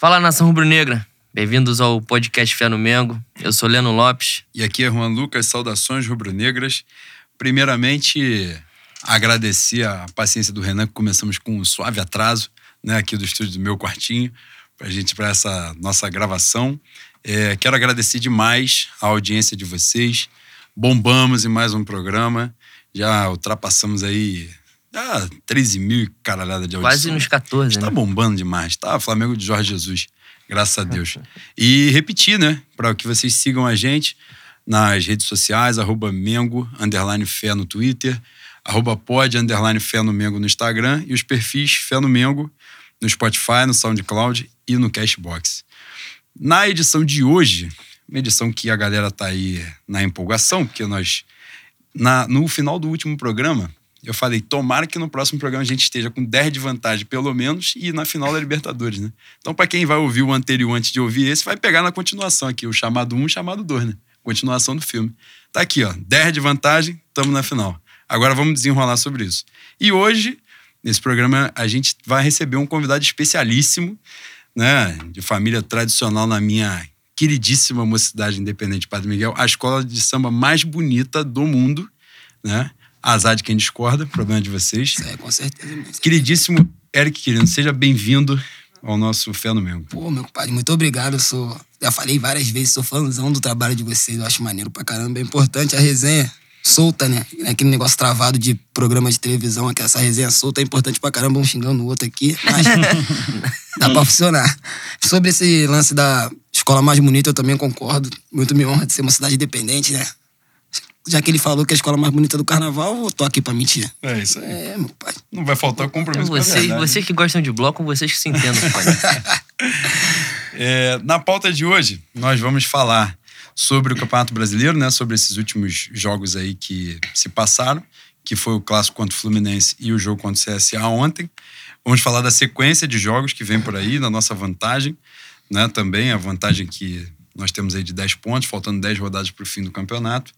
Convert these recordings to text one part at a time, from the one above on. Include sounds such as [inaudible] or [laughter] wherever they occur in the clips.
Fala nação rubro-negra, bem-vindos ao podcast Fé no Mengo. Eu sou Leno Lopes. E aqui é Juan Lucas, saudações rubro-negras. Primeiramente, agradecer a paciência do Renan, que começamos com um suave atraso, né, aqui do estúdio do meu quartinho, pra gente, para essa nossa gravação. É, quero agradecer demais a audiência de vocês. Bombamos em mais um programa. Já ultrapassamos aí já 13 mil caralhada de audição. Quase nos 14, Está né? bombando demais. Tá Flamengo de Jorge Jesus. Graças a Deus. [laughs] E repetir, né? Para que vocês sigam a gente nas redes sociais, arroba Mengo, underline Fé no Twitter, arroba pod, underline Fé no Mengo no Instagram e os perfis Fé no Mengo no Spotify, no SoundCloud e no Cashbox. Na edição de hoje, uma edição que a galera tá aí na empolgação, porque nós, na, no final do último programa, eu falei, tomara que no próximo programa a gente esteja com 10 de vantagem, pelo menos, e na final da Libertadores, né? Então, para quem vai ouvir o anterior antes de ouvir esse, vai pegar na continuação aqui, o chamado 1 e o chamado 2, né? Continuação do filme. Tá aqui, ó, 10 de vantagem, estamos na final. Agora vamos desenrolar sobre isso. E hoje, nesse programa, a gente vai receber um convidado especialíssimo, né? De família tradicional na minha queridíssima mocidade independente Padre Miguel, a escola de samba mais bonita do mundo, né? Azar de quem discorda, problema de vocês. É, com certeza. Mas... Queridíssimo Eric Quirino, seja bem-vindo ao nosso Fé no Mengo. Pô, meu pai, muito obrigado. Eu sou. Já falei várias vezes, sou fãzão do trabalho de vocês. Eu acho maneiro pra caramba. É importante a resenha solta, né? Aquele negócio travado de programa de televisão, aqui, essa resenha solta é importante pra caramba, um xingando o outro aqui. Mas [laughs] dá pra funcionar. Sobre esse lance da escola mais bonita, eu também concordo. Muito me honra de ser uma cidade independente, né? Já que ele falou que é a escola mais bonita do carnaval, eu tô aqui pra mentir. É isso aí. É, meu pai. Não vai faltar compromisso com a Vocês, verdade. vocês que gostam de bloco, vocês que se entendam, pai. [laughs] É, na pauta de hoje, nós vamos falar sobre o Campeonato Brasileiro, né? Sobre esses últimos jogos aí que se passaram, que foi o clássico contra o Fluminense e o jogo contra o CSA ontem. Vamos falar da sequência de jogos que vem por aí, da nossa vantagem, né? Também a vantagem que nós temos aí de 10 pontos, faltando 10 rodadas para o fim do campeonato.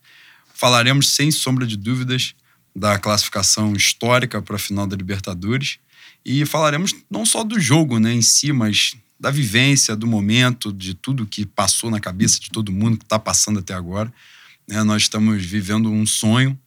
Falaremos, sem sombra de dúvidas, da classificação histórica para a final da Libertadores. E falaremos não só do jogo né, em si, mas da vivência, do momento, de tudo que passou na cabeça de todo mundo que está passando até agora. né? nós estamos vivendo um sonho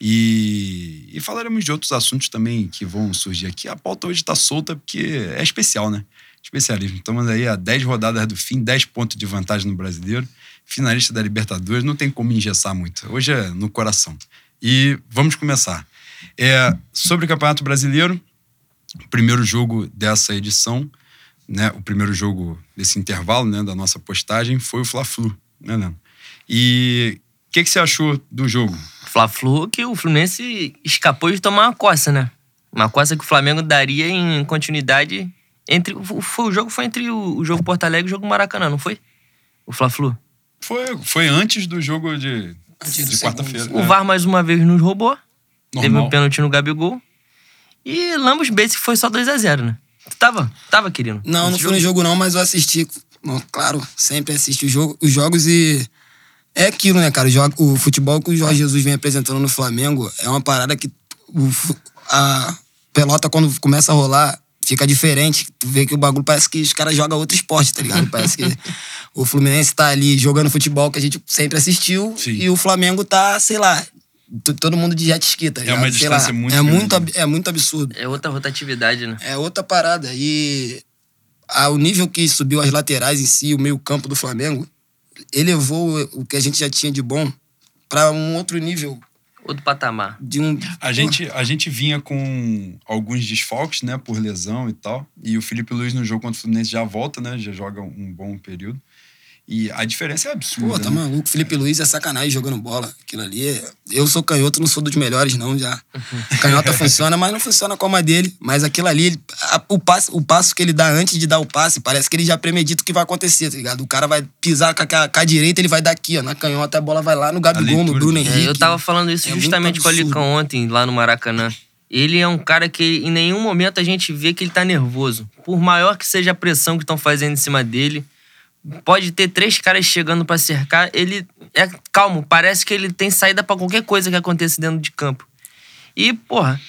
e, e falaremos de outros assuntos também que vão surgir aqui. A pauta hoje está solta porque é especial, né? Especialismo. Estamos aí a 10 rodadas do fim, 10 pontos de vantagem no brasileiro, finalista da Libertadores, não tem como engessar muito. Hoje é no coração. E vamos começar. É, sobre o Campeonato Brasileiro, o primeiro jogo dessa edição, né, o primeiro jogo desse intervalo né, da nossa postagem foi o Fla-Flu, né? E o que, que você achou do jogo? Fla-Flu que o Fluminense escapou de tomar uma coça, né? Uma coça que o Flamengo daria em continuidade entre... Foi- o jogo foi entre o, o jogo Porto Alegre e o jogo Maracanã, não foi? O Fla-Flu. Foi, foi antes do jogo de, Antes de quarta-feira. O né? VAR mais uma vez nos roubou. Teve Normal. um pênalti no Gabigol. E Lambos Basic foi só 2x0, né? Tu tava? Tava, querido? Não, não fui no jogo não, mas eu assisti. Bom, claro, sempre assisto o jogo, os jogos e... É aquilo, né, cara? O, jogo, o futebol que o Jorge Jesus vem apresentando no Flamengo é uma parada que o a pelota, quando começa a rolar, fica diferente. Tu vê que o bagulho parece que os caras jogam outro esporte, tá ligado? Parece que o Fluminense tá ali jogando futebol que a gente sempre assistiu Sim. e o Flamengo tá, sei lá, todo mundo de jet ski, tá É ligado? uma Sei lá, distância muito é muito, é muito absurdo. É outra rotatividade, né? É outra parada. E a- o nível que subiu as laterais em si, o meio-campo do Flamengo, elevou o que a gente já tinha de bom para um outro nível Outro patamar. de um. A gente, a gente vinha com alguns desfalques, né, por lesão e tal. E o Felipe Luiz no jogo contra o Fluminense já volta, né, já joga um bom período. E a diferença é absurda. Pô, tá né? maluco. Felipe Luiz é sacanagem jogando bola. Aquilo ali. é- Eu sou canhoto, não sou dos melhores, não, já. [laughs] Canhota funciona, mas não funciona como a dele. Mas aquilo ali, ele- o, passo, o passo que ele dá antes de dar o passe, parece que ele já premedita o que vai acontecer, tá ligado? O cara vai pisar com a, com a direita, ele vai dar aqui, ó. Na canhota, a bola vai lá no Gabigol, no Bruno de- É, Henrique. eu tava falando isso É justamente com o. Alicão ontem, lá no Maracanã. Ele é um cara que em nenhum momento a gente vê que ele tá nervoso. Por maior que seja a pressão que estão fazendo em cima dele, pode ter três caras chegando pra cercar, ele é calmo, parece que ele tem saída pra qualquer coisa que aconteça dentro de campo. E, porra,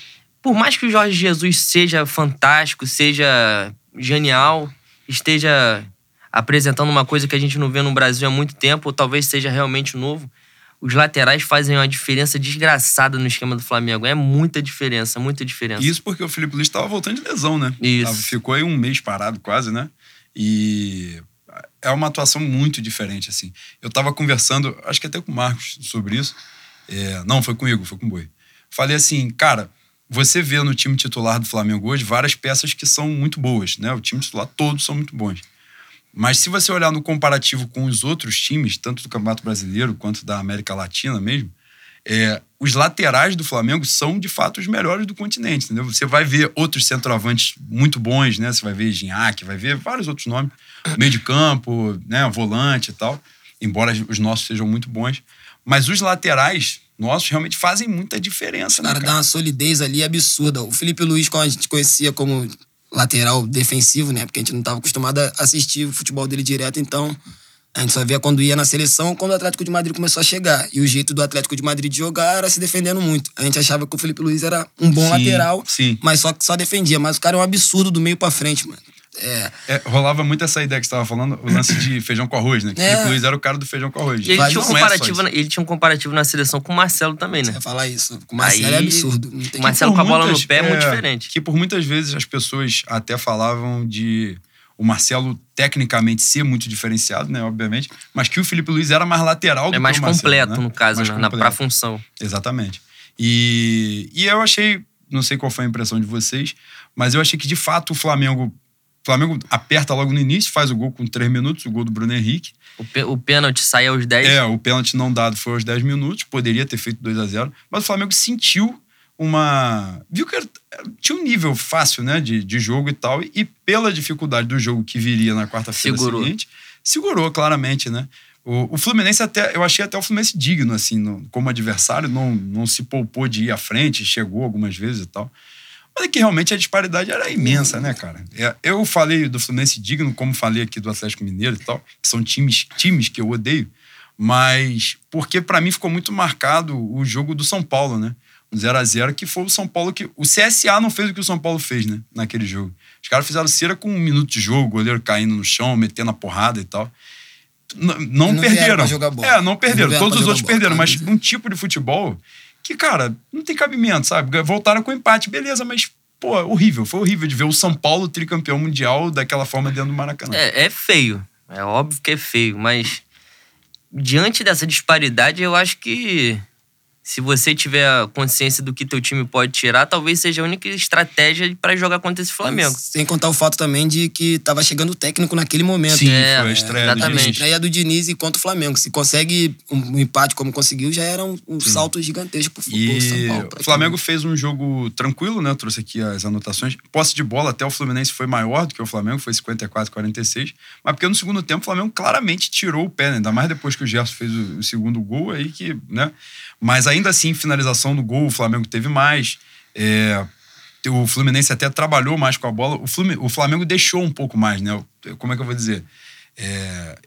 por mais que o Jorge Jesus seja fantástico, seja genial, esteja apresentando uma coisa que a gente não vê no Brasil há muito tempo, ou talvez seja realmente novo. Os laterais fazem uma diferença desgraçada no esquema do Flamengo. É muita diferença, muita diferença. Isso porque o Felipe Luiz estava voltando de lesão, né? Isso. Ficou aí um mês parado quase, né? E é uma atuação muito diferente, assim. Eu tava conversando, acho que até com o Marcos sobre isso. É, não, foi comigo, foi com o Boi. Falei assim, cara, você vê no time titular do Flamengo hoje várias peças que são muito boas, né? O time titular todos são muito bons. Mas se você olhar no comparativo com os outros times, tanto do Campeonato Brasileiro quanto da América Latina mesmo, é, os laterais do Flamengo são de fato os melhores do continente, entendeu? Você vai ver outros centroavantes muito bons, né? Você vai ver Gignac, vai ver vários outros nomes, meio de campo, né? Volante e tal. Embora os nossos sejam muito bons, mas os laterais nossos realmente fazem muita diferença, né, cara dá cara? uma solidez ali absurda. O Felipe Luiz, como a gente conhecia como lateral defensivo, né? Porque a gente não estava acostumado a assistir o futebol dele direto, então a gente só via quando ia na seleção quando o Atlético de Madrid começou a chegar. E o jeito do Atlético de Madrid de jogar era se defendendo muito. A gente achava que o Felipe Luiz era um bom Sim, lateral, sim. mas só só defendia. Mas o cara é um absurdo do meio pra frente, mano. É, É, rolava muito essa ideia que você estava falando, o lance de feijão com arroz, né? Que o É. Felipe Luiz era o cara do feijão com arroz. E ele tinha, um é comparativo, na- ele tinha um comparativo na seleção com o Marcelo também, né? você ia falar isso. Com o Marcelo é Aí, absurdo. Não tem Marcelo com a bola muitas- no pé é muito diferente. Que por muitas vezes as pessoas até falavam de o Marcelo tecnicamente ser muito diferenciado, né? Obviamente, mas que o Felipe Luiz era mais lateral do É mais que o Marcelo, completo, né? no caso, Mais né? na, completo. pra função. Exatamente. E, e eu achei, não sei qual foi a impressão de vocês, mas eu achei que de fato o Flamengo. O Flamengo aperta logo no início, faz o gol com três minutos, o gol do Bruno Henrique. O, o pênalti sai aos 10. É, o pênalti não dado foi aos 10 minutos, poderia ter feito 2 a 0 mas o Flamengo sentiu uma. Viu que era- tinha um nível fácil, né, de, de jogo e tal, e pela dificuldade do jogo que viria na quarta-feira seguinte, segurou claramente, né? O, o Fluminense até, eu achei até o Fluminense digno, assim, no- como adversário, não, não se poupou de ir à frente, chegou algumas vezes e tal. Mas é que realmente a disparidade era imensa, né, cara? É, Eu falei do Fluminense digno, como falei aqui do Atlético Mineiro e tal, que são times, times que eu odeio, mas porque pra mim ficou muito marcado o jogo do São Paulo, né? Um 0 a 0 que foi o São Paulo que. O CSA não fez o que o São Paulo fez, né? Naquele jogo. Os caras fizeram cera com um minuto de jogo, o goleiro caindo no chão, metendo a porrada e tal. Não, Não vieram perderam. pra jogar bola. É, não perderam. Não Todos os outros bola, perderam, mas um tipo de futebol que, cara, não tem cabimento, sabe? Voltaram com empate, beleza, mas, pô, horrível. Foi horrível de ver o São Paulo tricampeão mundial daquela forma dentro do Maracanã. É, é feio. É óbvio que é feio, mas diante dessa disparidade, eu acho que se você tiver a consciência do que teu time pode tirar, talvez seja a única estratégia pra jogar contra esse Flamengo. Sem contar o fato também de que tava chegando o técnico naquele momento. Sim, É, foi a estreia do exatamente. Diniz. estreia do Diniz e contra o Flamengo. Se consegue um, empate como conseguiu, já era um, um salto gigantesco pro futebol E São Paulo. o. Flamengo fez um jogo tranquilo, né? Eu trouxe aqui as anotações. Posse de bola até o Fluminense foi maior do que o Flamengo, foi 54 46. Mas porque no segundo tempo o Flamengo claramente tirou o pé, né? Ainda mais depois que o Gerson fez o, o segundo gol aí que, né? Mas ainda assim, finalização do gol, o Flamengo teve mais. É, o Fluminense até trabalhou mais com a bola. O, Flumin- o Flamengo deixou um pouco mais, né? Como é que eu vou dizer? É,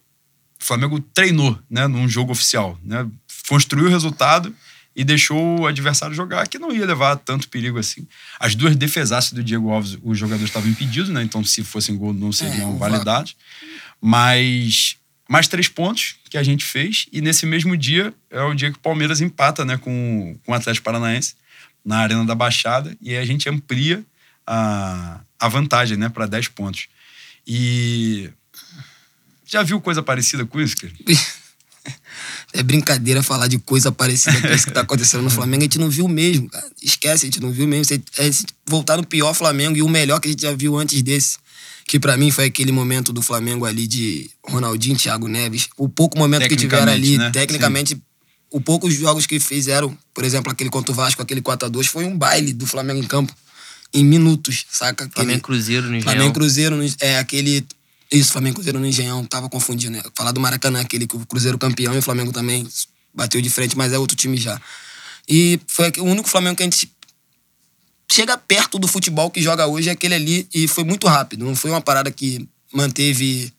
o Flamengo treinou, né, num jogo oficial, né? Construiu o resultado e deixou o adversário jogar, que não ia levar tanto perigo assim. As duas defesaças do Diego Alves, os jogadores estavam impedidos, né? Então, se fossem gol, não seriam o validados. Mas mais três pontos que a gente fez, e nesse mesmo dia é o dia que o Palmeiras empata, né, com, com o Atlético Paranaense na Arena da Baixada, e aí a gente amplia a, a vantagem, né, para 10 pontos. E já viu coisa parecida com isso, cara? [laughs] É brincadeira falar de coisa parecida com isso que tá acontecendo no Flamengo. A gente não viu mesmo, cara. Esquece, a gente não viu mesmo. Voltar no pior Flamengo e o melhor que a gente já viu antes desse. Que pra mim foi aquele momento do Flamengo ali de Ronaldinho, Thiago Neves. O pouco momento que tiveram ali, Tecnicamente, né? tecnicamente, o poucos jogos que fizeram, por exemplo, aquele contra o Vasco, aquele 4x2, foi um baile do Flamengo em campo. Em minutos, saca? Aquele- Flamengo Cruzeiro no Flamengo Engenhão. Cruzeiro, no- é aquele. Isso, Flamengo Cruzeiro no Engenhão, tava confundindo, né? Falar do Maracanã, aquele que o Cruzeiro campeão e o Flamengo também bateu de frente, mas é outro time já. E foi o único Flamengo que a gente chega perto do futebol que joga hoje, é aquele ali, e foi muito rápido. Não foi uma parada que manteve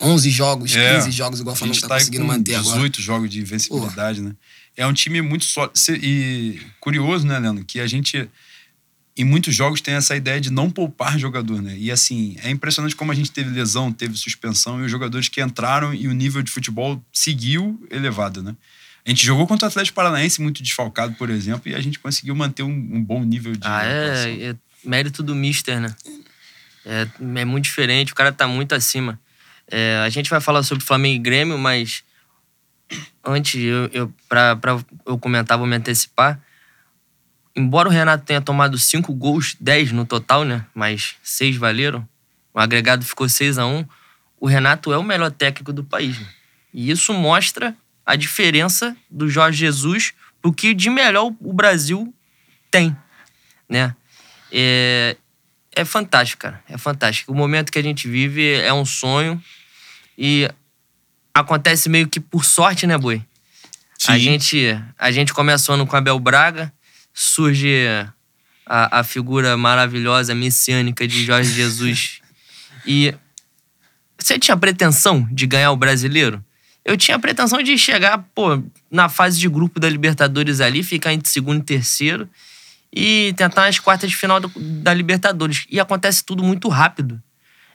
11 jogos, É, 15 jogos, igual o Flamengo gente tá tá conseguindo manter 18 agora. jogos de invencibilidade, né? É um time muito sólido. E curioso, né, Leandro? Que a gente. em muitos jogos tem essa ideia de não poupar jogador, né? E assim, é impressionante como a gente teve lesão, teve suspensão e os jogadores que entraram e o nível de futebol seguiu elevado, né? A gente jogou contra o Atlético Paranaense muito desfalcado, por exemplo, e a gente conseguiu manter um, um bom nível de. Ah, é, é, mérito do Mister, né? É, é, muito diferente, o cara tá muito acima. É, a gente vai falar sobre Flamengo e Grêmio, mas antes eu, eu para eu comentar, vou me antecipar embora o Renato tenha tomado cinco gols, 10 no total, né? Mas seis valeram. O agregado ficou 6 a 1 O Renato é o melhor técnico do país. Né? E isso mostra a diferença do Jorge Jesus pro que de melhor o Brasil tem, né? É, é fantástico, cara. É fantástico. O momento que a gente vive é um sonho e acontece meio que por sorte, né, Boi? Sim. A gente, a gente começou no com Abel Braga, surge a, a figura maravilhosa, messiânica de Jorge [laughs] Jesus. e você tinha pretensão de ganhar o brasileiro? Eu tinha pretensão de chegar, pô, na fase de grupo da Libertadores ali, ficar entre segundo e terceiro e tentar as quartas de final do, da Libertadores. E acontece tudo muito rápido.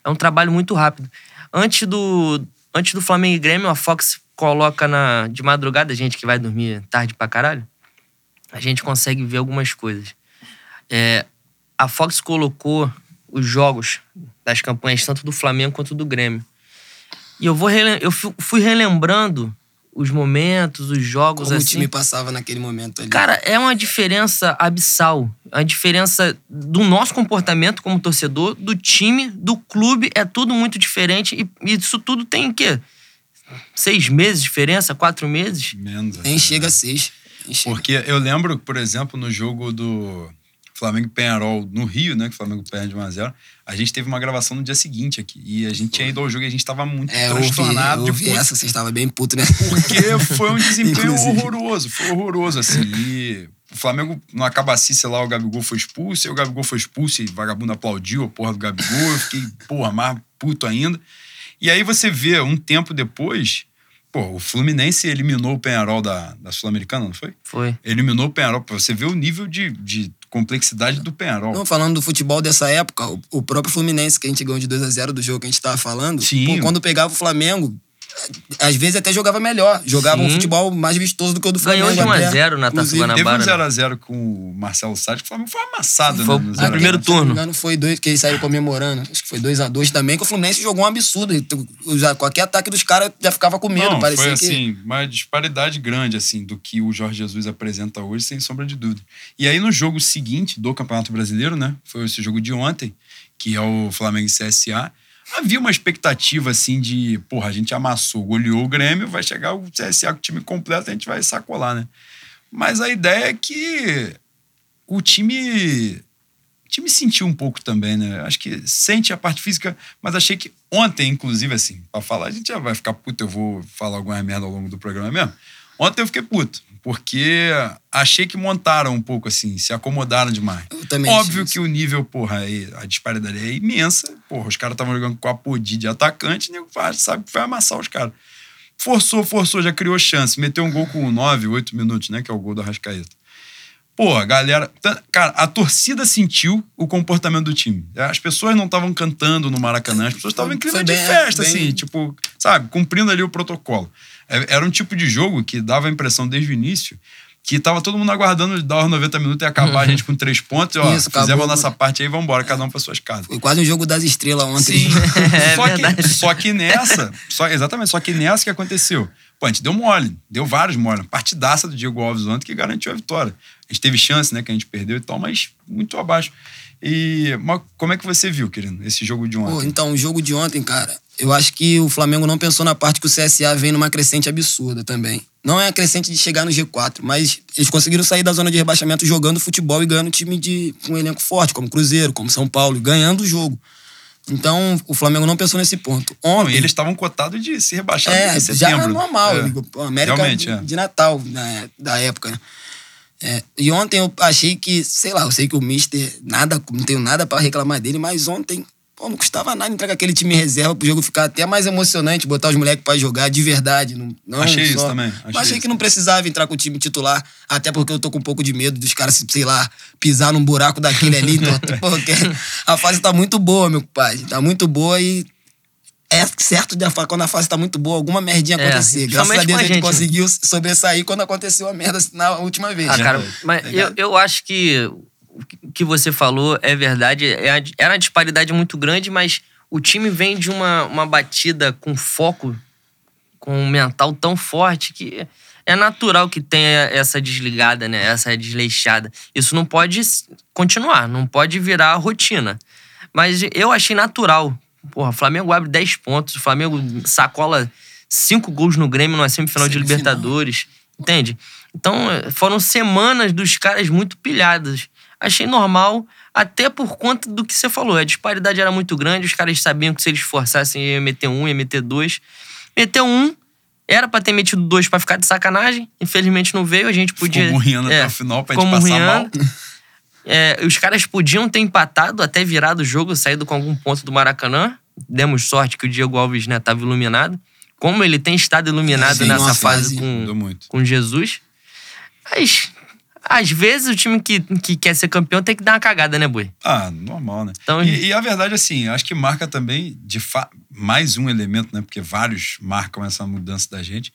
É um trabalho muito rápido. Antes do, antes do Flamengo e Grêmio, a Fox coloca na, de madrugada, gente que vai dormir tarde pra caralho, a gente consegue ver algumas coisas. É, a Fox colocou os jogos das campanhas, tanto do Flamengo quanto do Grêmio. E eu, vou eu fui relembrando os momentos, os jogos Como assim. o time passava naquele momento ali. Cara, é uma diferença abissal. A diferença do nosso comportamento como torcedor, do time, do clube, é tudo muito diferente. E isso tudo tem o quê? Seis meses de diferença? Quatro meses? Menos. Nem chega a seis. Porque eu lembro, por exemplo, no jogo do Flamengo Penharol no Rio, né? Que o Flamengo perde 1x0. A gente teve uma gravação no dia seguinte aqui. E a gente tinha ido ao jogo e a gente tava muito é, transtornado. Eu vi, eu vi essa, você estava bem puto, né? [laughs] Porque foi um desempenho horroroso. Foi horroroso, assim. E o Flamengo, no acabacice lá, o Gabigol foi expulso. E o Gabigol foi expulso e o vagabundo aplaudiu a porra do Gabigol. Eu fiquei, porra, mais puto ainda. E aí você vê, um tempo depois Pô, o Fluminense eliminou o Penharol da, da Sul-Americana, não foi? Foi. Eliminou o Penharol. Você ver o nível de, de complexidade do Penharol. Não, falando do futebol dessa época, o, o próprio Fluminense, que a gente ganhou de 2 a 0 do jogo que a gente tava falando, Sim. Pô, quando pegava o Flamengo, às vezes até jogava melhor. Jogava Sim. um futebol mais vistoso do que o do Flamengo. Ganhou de 1x0 na Taça Guanabara. Teve um 0x0 com o Marcelo Salles, que o Flamengo foi amassado. Foi né, no, primeiro turno. Não foi dois, que eles saíram comemorando. Acho que foi 2x2 também, que o Fluminense jogou um absurdo. Qualquer ataque dos caras já ficava com medo. Não, parecia foi assim, que... uma disparidade grande assim do que o Jorge Jesus apresenta hoje, sem sombra de dúvida. E aí no jogo seguinte do Campeonato Brasileiro, né? Foi esse jogo de ontem, que é o Flamengo e CSA havia uma expectativa assim de, porra, a gente amassou, goleou o Grêmio, vai chegar o CSA com o time completo, a gente vai sacolar, né? Mas a ideia é que o time o time sentiu um pouco também, né? Acho que sente a parte física, mas achei que ontem, inclusive, assim, para falar, a gente já vai ficar puto, eu vou falar alguma merda ao longo do programa mesmo. Ontem eu fiquei puto porque achei que montaram um pouco assim, se acomodaram demais. Óbvio que o nível, porra, a disparidade é imensa. Porra, os caras estavam jogando com a Podi de atacante, nego sabe que vai amassar os caras. Forçou, forçou, já criou chance. Meteu um gol com 9, 8 minutos, né? Que é o gol do Arrascaeta. Pô, galera. Cara, a torcida sentiu o comportamento do time. As pessoas não estavam cantando no Maracanã, as pessoas estavam em clima de festa, bem... assim, tipo, sabe, cumprindo ali o protocolo. É, era um tipo de jogo que dava a impressão desde o início que tava todo mundo aguardando dar os 90 minutos e acabar uhum. a gente com três pontos. Ó, Isso, fizemos acabou. a nossa parte aí, vamos embora, cada um para suas casas. Foi quase um jogo das estrelas ontem. Sim. [laughs] é, só, que, só que nessa, só, exatamente, só que nessa que aconteceu. Pô, a gente deu mole, deu vários mole. Partidaça do Diego Alves ontem que garantiu a vitória. A gente teve chance, né, que a gente perdeu e tal, mas muito abaixo. E mas como é que você viu, querido, esse jogo de ontem? Pô, então, o jogo de ontem, cara, eu acho que o Flamengo não pensou na parte que o CSA vem numa crescente absurda também. Não é a crescente de chegar no G4, mas eles conseguiram sair da zona de rebaixamento jogando futebol e ganhando time de um elenco forte, como Cruzeiro, como São Paulo, ganhando o jogo. Então, o Flamengo não pensou nesse ponto. Ontem, não, eles estavam cotados de se rebaixar é, em setembro. Já é normal. É. América de, é. de, Natal, né, da época, né? É, e ontem eu achei que, sei lá, eu sei que o Mister, nada, não tenho nada para reclamar dele, mas ontem Pô, não custava nada entrar com aquele time reserva pro jogo ficar até mais emocionante, botar os moleques pra jogar de verdade. Não, não Achei só- isso também, achei Mas achei isso. que não precisava entrar com o time titular, até porque eu tô com um pouco de medo dos caras, sei lá, pisar num buraco daquele ali. Então, [laughs] [laughs] porque a fase tá muito boa, meu pai. Tá muito boa e é certo de quando a fase tá muito boa, alguma merdinha É, acontecer. Graças a Deus com a a gente, gente, né? conseguiu sobressair quando aconteceu a merda na última vez. Ah, cara, mas Tá eu, eu acho que que você falou é verdade. É Era uma disparidade muito grande, mas o time vem de uma, uma batida com foco, com um mental tão forte que é natural que tenha essa desligada, né? Essa desleixada. Isso não pode continuar, não pode virar rotina. Mas eu achei natural. Porra, o Flamengo abre 10 pontos, o Flamengo sacola 5 gols no Grêmio numa semifinal de Semifinal. Libertadores. Entende? Então, foram semanas dos caras muito pilhadas. Achei normal, até por conta do que você falou. A disparidade era muito grande, os caras sabiam que se eles forçassem ia meter um, ia meter dois. Meteu um, era pra ter metido dois pra ficar de sacanagem. Infelizmente não veio, a gente podia. Ficou murrinhando é, até o final pra gente passar mal. [laughs] É, os caras podiam ter empatado, até virado o jogo, saído com algum ponto do Maracanã. Demos sorte que o Diego Alves né, estava iluminado. Como ele tem estado iluminado Sim, nessa uma fase com, com Jesus. Mas, às vezes, o time que, que quer ser campeão tem que dar uma cagada, né, Boi? Ah, normal, né? Então- e, e a verdade, assim, acho que marca também, de fa... mais um elemento, né? Porque vários marcam essa mudança da gente.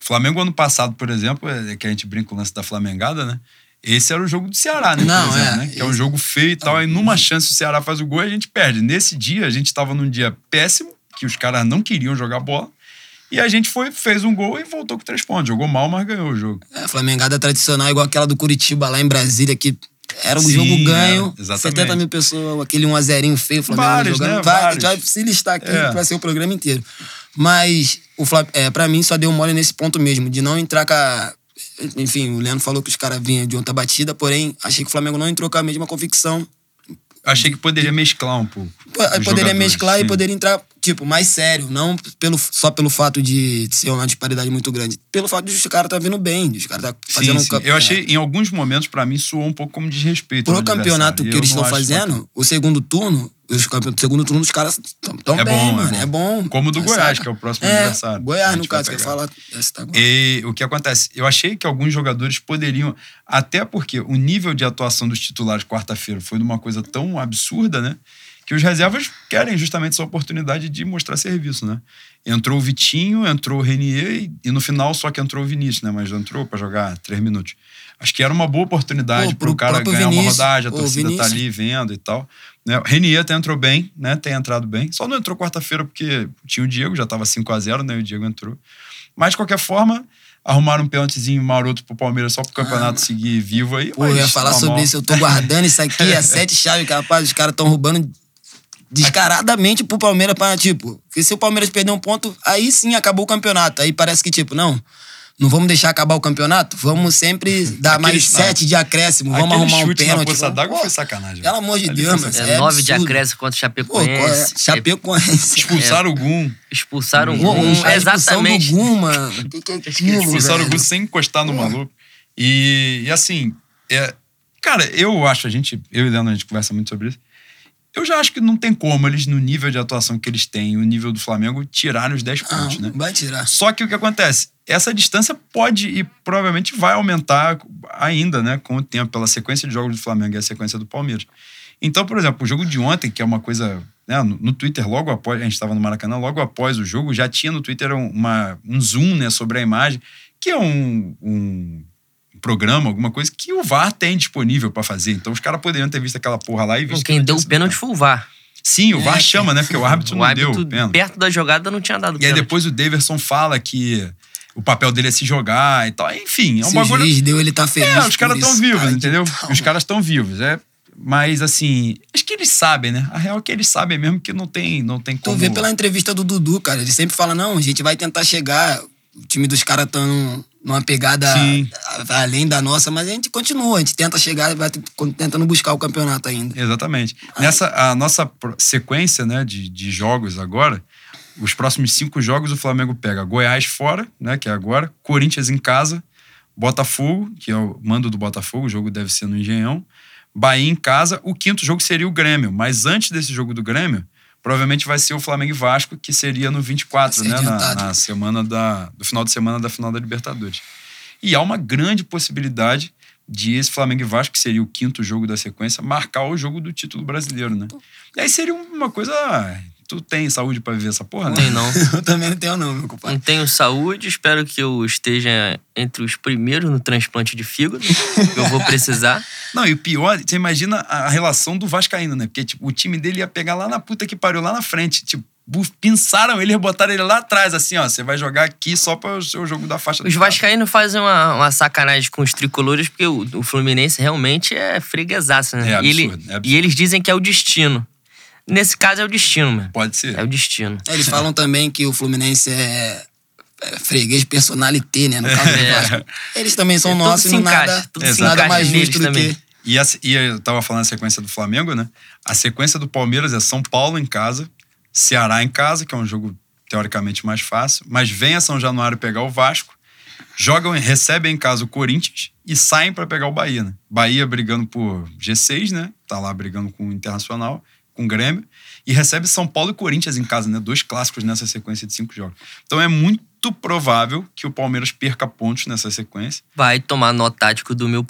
O Flamengo, ano passado, por exemplo, é que a gente brinca com o lance da Flamengada, né? Esse era o jogo do Ceará, né? Não, exemplo, é. né? Que é um jogo feio e tal. Aí numa chance o Ceará faz o gol e a gente perde. Nesse dia, a gente tava num dia péssimo, que os caras não queriam jogar bola. E a gente foi, fez um gol e voltou com três pontos. Jogou mal, mas ganhou o jogo. É, Flamengada tradicional, igual aquela do Curitiba lá em Brasília, que era um Sim, jogo ganho. é, exatamente. 70 mil pessoas, aquele 1 a 0 feio, o Flamengo Vários, jogando. né? Vai, a Vários. vai se listar aqui É. pra ser o programa inteiro. Mas, o é, pra mim, só deu mole nesse ponto mesmo, de não entrar com a... Enfim, o Leandro falou que os caras vinham de outra batida, porém, achei que o Flamengo não entrou com a mesma convicção. Achei que poderia mesclar um pouco. Poderia jogadores, mesclar e sim. poderia entrar, tipo, mais sério. Não pelo, só pelo fato de ser uma disparidade muito grande. Pelo fato de os caras tá vindo bem, os caras tá fazendo Sim, um sim. campe- Eu achei, em alguns momentos, pra mim, soou um pouco como desrespeito. Pro campeonato que eles estão fazendo, bacana. o segundo turno, os segundo turno dos caras estão É bem, bom, é mano. bom. É bom. Como o do Mas Goiás, que é o próximo É, adversário. Goiás, no caso, que eu pegar. falar. Esse tá. E o que acontece? Eu achei que alguns jogadores poderiam, até porque o nível de atuação dos titulares quarta-feira foi de uma coisa tão absurda, né? Que os reservas querem justamente essa oportunidade de mostrar serviço, né? Entrou o Vitinho, entrou o Renier e, e no final só que entrou o Vinícius, né? Mas entrou pra jogar três minutos. Acho que era uma boa oportunidade pro pro cara ganhar uma Vinícius, rodagem, a o torcida tá ali vendo e tal. Né? O Renier até entrou bem, né? Tem entrado bem. Só não entrou quarta-feira porque tinha o Diego, já tava 5 a 0 né? E o Diego entrou. Mas, de qualquer forma, arrumaram um pênaltizinho maroto pro Palmeiras só pro campeonato seguir vivo aí. Ah. Pô, eu ia falar normal. sobre isso. Eu tô guardando isso aqui, é [laughs] sete chaves, rapaz, os caras estão roubando descaradamente pro Palmeiras pra, tipo, porque se o Palmeiras perder um ponto, aí sim acabou o campeonato. Aí parece que, tipo, não, não vamos deixar acabar o campeonato, vamos sempre [laughs] dar mais Aquele- sete de acréscimo, vamos arrumar um chute na pênalti. poça d'água Pô, foi sacanagem. Pelo amor de Ali Deus, foi mano. sacanagem. É, nove de acréscimo contra o Pô, qual é? Chapecoense. Chapecoense. Expulsaram o Gum. Expulsaram o Pô, Gum. expulsão Exatamente. do Gum, mano. [laughs] Que que é Expulsaram o? Gum sem encostar no maluco. E, e assim, é, cara, eu acho, a gente, eu e o Leandro, a gente conversa muito sobre isso. Eu já acho que não tem como eles, no nível de atuação que eles têm, o nível do Flamengo, tirarem os 10 Ah, pontos, né? vai tirar. Só que o que acontece? Essa distância pode e provavelmente vai aumentar ainda, né? Com o tempo, pela sequência de jogos do Flamengo e a sequência do Palmeiras. Então, por exemplo, o jogo de ontem, que é uma coisa. Né, no, Twitter, logo após. A gente estava no Maracanã, logo após o jogo, já tinha no Twitter um- uma, um zoom né, sobre a imagem, que é um, um programa, alguma coisa que o VAR tem disponível para fazer. Então, os caras poderiam ter visto aquela porra lá e visto. que Quem deu o pênalti foi o VAR. Sim, o VAR É, chama, né? Porque o árbitro O não deu árbitro, o pênalti. perto da jogada, não tinha dado E aí pênalti. depois o Daverson fala que o papel dele é se jogar e tal. Enfim, é um Se bagulho. o juiz deu, ele tá feliz. É, os caras estão vivos, Cara, entendeu? então. Os caras estão vivos. É, mas assim, acho que eles sabem, né? A real é que eles sabem mesmo que não tem, não tem Tu como. vê pela entrevista do Dudu, cara. Ele sempre fala: não, a gente vai tentar chegar. O time dos caras tá num- numa pegada Sim. além da nossa, mas a gente continua, a gente tenta chegar e vai te- tentando buscar o campeonato ainda. Exatamente. Nessa a nossa sequência, né, de, de jogos agora, os próximos cinco jogos o Flamengo pega Goiás fora, né, que é agora, Corinthians em casa, Botafogo, que é o mando do Botafogo, o jogo deve ser no Engenhão, Bahia em casa. O quinto jogo seria o Grêmio. Mas antes desse jogo do Grêmio, provavelmente vai ser o Flamengo e Vasco, que seria no 24, Vai né? Na, na semana da, do final de semana da final da Libertadores. E há uma grande possibilidade de esse Flamengo e Vasco, que seria o quinto jogo da sequência, marcar o jogo do título brasileiro, né? E aí seria uma coisa. Tu tem saúde pra viver essa porra, Não né? tem, não. [laughs] Eu também não tenho, não, meu compadre. Não tenho saúde, espero que eu esteja entre os primeiros no transplante de fígado, que eu vou precisar. [laughs] Não, e o pior, você imagina a relação do Vascaíno, né? Porque, tipo, o time dele ia pegar lá na puta que pariu, lá na frente. Tipo, pinçaram ele e botaram ele lá atrás, assim, ó. Você vai jogar aqui só para o seu jogo da faixa Os vascaínos fazem uma, uma sacanagem com os tricolores, porque o, o Fluminense realmente é freguesaço, né? É E absurdo, ele- é absurdo. E eles dizem que é o destino. Nesse caso é o destino, mano. Pode ser. É o destino. É, Eles falam também que o Fluminense é, é freguês personalité, né? No caso do [laughs] É. Vasco. Eles também são É, nossos e nada, nada mais justo do também. que... E, a, e eu tava falando a sequência do Flamengo, né? A sequência do Palmeiras é São Paulo em casa, Ceará em casa, que é um jogo teoricamente mais fácil, mas vem a São Januário pegar o Vasco, jogam, recebem em casa o Corinthians e saem para pegar o Bahia, né? Bahia brigando por G6, né? Tá lá brigando com o Internacional, com o Grêmio, e recebe São Paulo e Corinthians em casa, né? Dois clássicos nessa sequência de cinco jogos. Então é muito provável que o Palmeiras perca pontos nessa sequência. Vai tomar nó tático do meu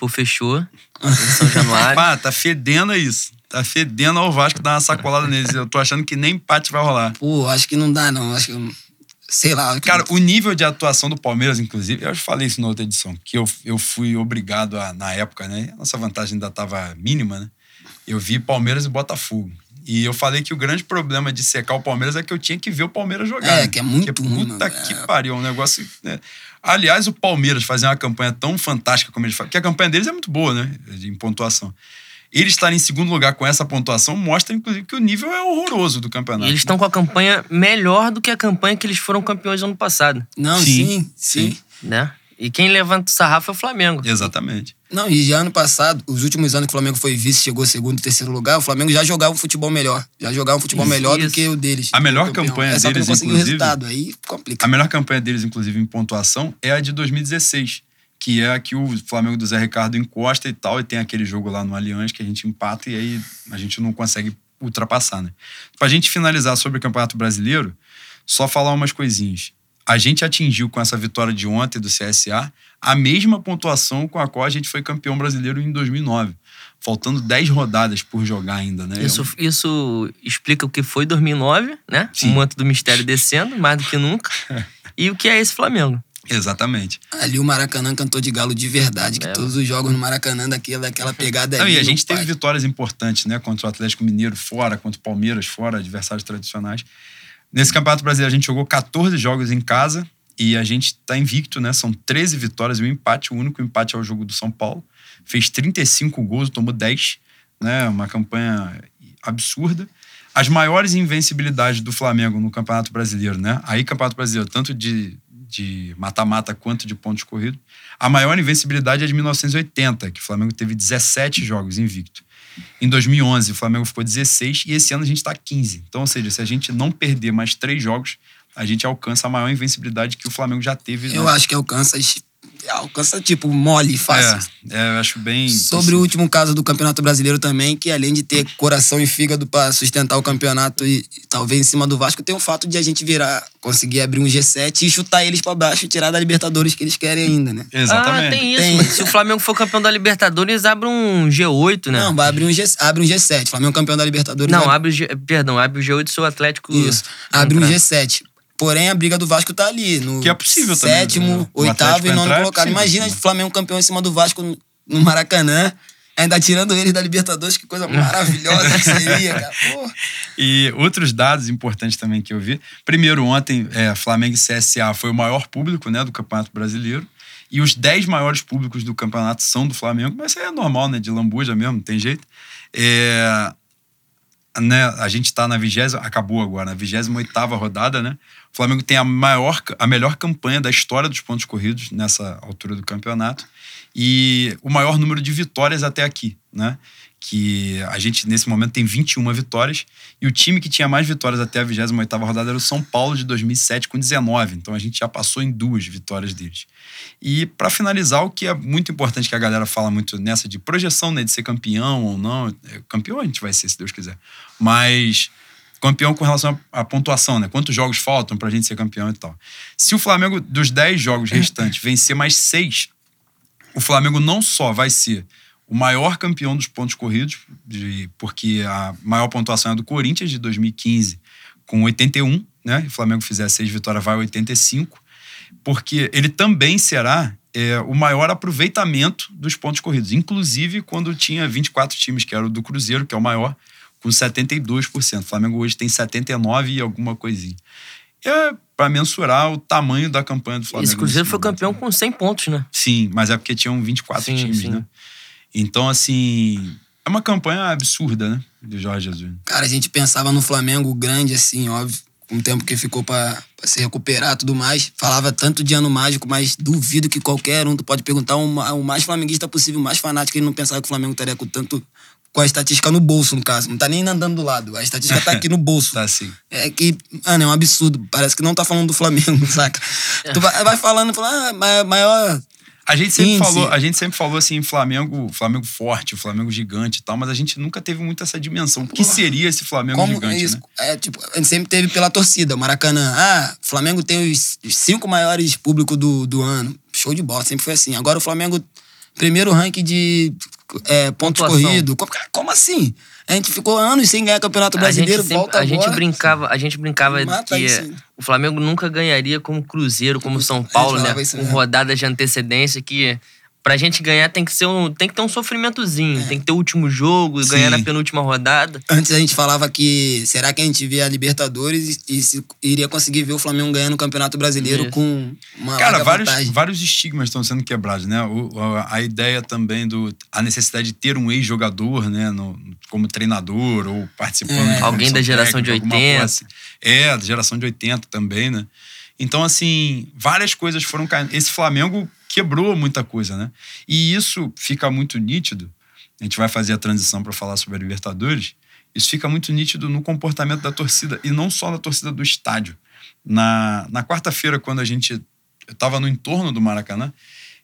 em São Januário. [laughs] Pá, tá fedendo isso. Tá fedendo ao Vasco dar uma sacolada neles. Eu tô achando que nem empate vai rolar. Pô, acho que não dá, não. Acho que... Sei lá. Cara, o nível de atuação do Palmeiras, inclusive, eu já falei isso na outra edição, que eu, eu fui obrigado a, na época, né? A nossa vantagem ainda tava mínima, né? Eu vi Palmeiras e Botafogo. E eu falei que o grande problema de secar o Palmeiras é que eu tinha que ver o Palmeiras jogar. É, né? que é muito Porque, ruim, Puta mano. que É. pariu, é um negócio. né? Aliás, o Palmeiras fazer uma campanha tão fantástica como eles fazem, porque a campanha deles é muito boa, né? Em pontuação. Eles estarem em segundo lugar com essa pontuação mostra, inclusive, que o nível é horroroso do E campeonato. eles estão com a campanha melhor do que a campanha que eles foram campeões ano passado, Não, Sim, sim, sim. sim. né? E quem levanta o sarrafo é o Flamengo. Exatamente. Não, e já ano passado, os últimos anos que o Flamengo foi vice, chegou segundo e terceiro lugar, o Flamengo já jogava um futebol melhor. Já jogava um futebol Isso, melhor do isso. que o deles. A melhor campanha é só que deles, inclusive- resultado, aí complica. A melhor campanha deles, inclusive, em pontuação, é a de 2016, que é a que o Flamengo do Zé Ricardo encosta e tal, e tem aquele jogo lá no Allianz que a gente empata e aí a gente não consegue ultrapassar, né? Pra gente finalizar sobre o Campeonato Brasileiro, só falar umas coisinhas. A gente atingiu com essa vitória de ontem do CSA a mesma pontuação com a qual a gente foi campeão brasileiro em 2009. Faltando 10 rodadas por jogar ainda, né? Isso, isso explica o que foi 2009, né? Sim. O manto do mistério descendo, mais do que nunca. [laughs] e o que é esse Flamengo. Exatamente. Ali o Maracanã cantou de galo de verdade, que É. todos os jogos no Maracanã daquela, daquela pegada Não, ali. e a gente teve pai. vitórias importantes, né? Contra o Atlético Mineiro fora, contra o Palmeiras fora, adversários tradicionais. Nesse Campeonato Brasileiro, a gente jogou 14 jogos em casa e a gente tá invicto, né? São 13 vitórias e um empate. O único empate é o jogo do São Paulo. Fez 35 gols, tomou 10, né? Uma campanha absurda. As maiores invencibilidades do Flamengo no Campeonato Brasileiro, né? Aí, Campeonato Brasileiro, tanto de de mata-mata quanto de pontos corridos. A maior invencibilidade é de 1980, que o Flamengo teve 17 jogos invicto. Em 2011, o Flamengo ficou 16 e esse ano a gente está 15. Então, ou seja, se a gente não perder mais três jogos, a gente alcança a maior invencibilidade que o Flamengo já teve. Eu né? acho que alcança, alcança tipo, mole, fácil. É, é, eu acho bem. Sobre o último caso do Campeonato Brasileiro também, que além de ter coração e fígado pra sustentar o campeonato e, e talvez em cima do Vasco, tem o fato de a gente virar, conseguir abrir um G7 e chutar eles pra baixo e tirar da Libertadores que eles querem ainda, né? Exatamente. Ah, tem isso. Tem. Se o Flamengo for campeão da Libertadores, abre um G8, né? Não, vai abrir um, G, abre um G7. Flamengo campeão da Libertadores. Não, vai- abre o G, perdão, abre o G8 se o Atlético. Isso. Abre um entrar. G7. Porém, a briga do Vasco tá ali. No Que é possível também, Sétimo, né? Oitavo e nono é colocado. possível, Imagina o Flamengo campeão em cima do Vasco no- Maracanã. Ainda tirando eles da Libertadores, que coisa maravilhosa que seria, [laughs] cara. Pô. E outros dados importantes também que eu vi. Primeiro, ontem, é, Flamengo e CSA foi o maior público né, do Campeonato Brasileiro. E os 10 maiores públicos do campeonato são do Flamengo. Mas isso aí é normal, né? De lambuja mesmo, não tem jeito. É, né, a gente tá na vigésima, acabou agora, na 28 rodada, né? O Flamengo tem a maior, a melhor campanha da história dos pontos corridos nessa altura do campeonato e o maior número de vitórias até aqui, né? Que a gente, nesse momento, tem 21 vitórias e o time que tinha mais vitórias até a 28ª rodada era o São Paulo de 2007 com 19. Então a gente já passou em duas vitórias deles. E para finalizar, o que é muito importante que a galera fala muito nessa de projeção, né, de ser campeão ou não, é, campeão a gente vai ser se Deus quiser. Mas campeão com relação à pontuação, né? Quantos jogos faltam pra gente ser campeão e tal. Se o Flamengo, dos 10 jogos restantes, vencer mais 6, o Flamengo não só vai ser o maior campeão dos pontos corridos, de, porque a maior pontuação é do Corinthians de 2015, com 81, né? E o Flamengo fizer 6 vitórias, vai 85, porque ele também será é, o maior aproveitamento dos pontos corridos, inclusive quando tinha 24 times, que era o do Cruzeiro, que é o maior, com 72%. O Flamengo hoje tem 79 e alguma coisinha. É para mensurar o tamanho da campanha do Flamengo. Esse Cruzeiro foi campeão né? com 100 pontos, né? Sim, mas é porque tinham 24 Sim, times, sim. né? Então, assim, é uma campanha absurda, né? Do Jorge Jesus. Cara, a gente pensava no Flamengo grande, assim, óbvio. Com o tempo que ficou pra, pra se recuperar e tudo mais. Falava tanto de ano mágico, mas duvido que qualquer um, tu pode perguntar o o mais flamenguista possível, o mais fanático, ele não pensava que o Flamengo estaria com tanto. Com a estatística no bolso, no caso. Não tá nem andando do lado. A estatística tá aqui no bolso. [laughs] Tá assim. É que, mano, é um absurdo. Parece que não tá falando do Flamengo, [laughs] saca? Tu vai, vai falando, fala, ah, ma- maior. A gente sempre Índice. falou, a gente sempre falou assim, Flamengo, Flamengo forte, Flamengo gigante e tal, mas a gente nunca teve muito essa dimensão. O que seria esse Flamengo Como gigante, é isso? né? É, tipo, a gente sempre teve pela torcida. O Maracanã, ah, o Flamengo tem os, cinco maiores públicos do, do ano. Show de bola, sempre foi assim. Agora o Flamengo, primeiro ranking de é, pontos corridos. Como, como assim? A gente ficou anos sem ganhar Campeonato Brasileiro, a gente, sempre- volta a gente agora. brincava, a gente brincava Mata que isso o Flamengo nunca ganharia como Cruzeiro, como São Paulo, né? isso Com mesmo. rodadas de antecedência que pra gente ganhar tem que ser um, tem que ter um sofrimentozinho, tem que ter o último jogo, Sim. ganhar na penúltima rodada. Antes a gente falava que será que a gente via a Libertadores e se iria conseguir ver o Flamengo ganhando o Campeonato Brasileiro Isso. com uma Cara, vários, vantagem. vários estigmas estão sendo quebrados, né? O- a, a ideia também do a necessidade de ter um ex-jogador, né, no- como treinador ou participando. É. de Alguém da geração de técnica, alguma 80. coisa assim. É, da geração de 80 também, né? Então, assim, várias coisas foram caindo. Esse Flamengo quebrou muita coisa, né? E isso fica muito nítido. A gente vai fazer a transição para falar sobre a Libertadores. Isso fica muito nítido no comportamento da torcida e não só na torcida do estádio. Na, na quarta-feira, quando a gente estava no entorno do Maracanã,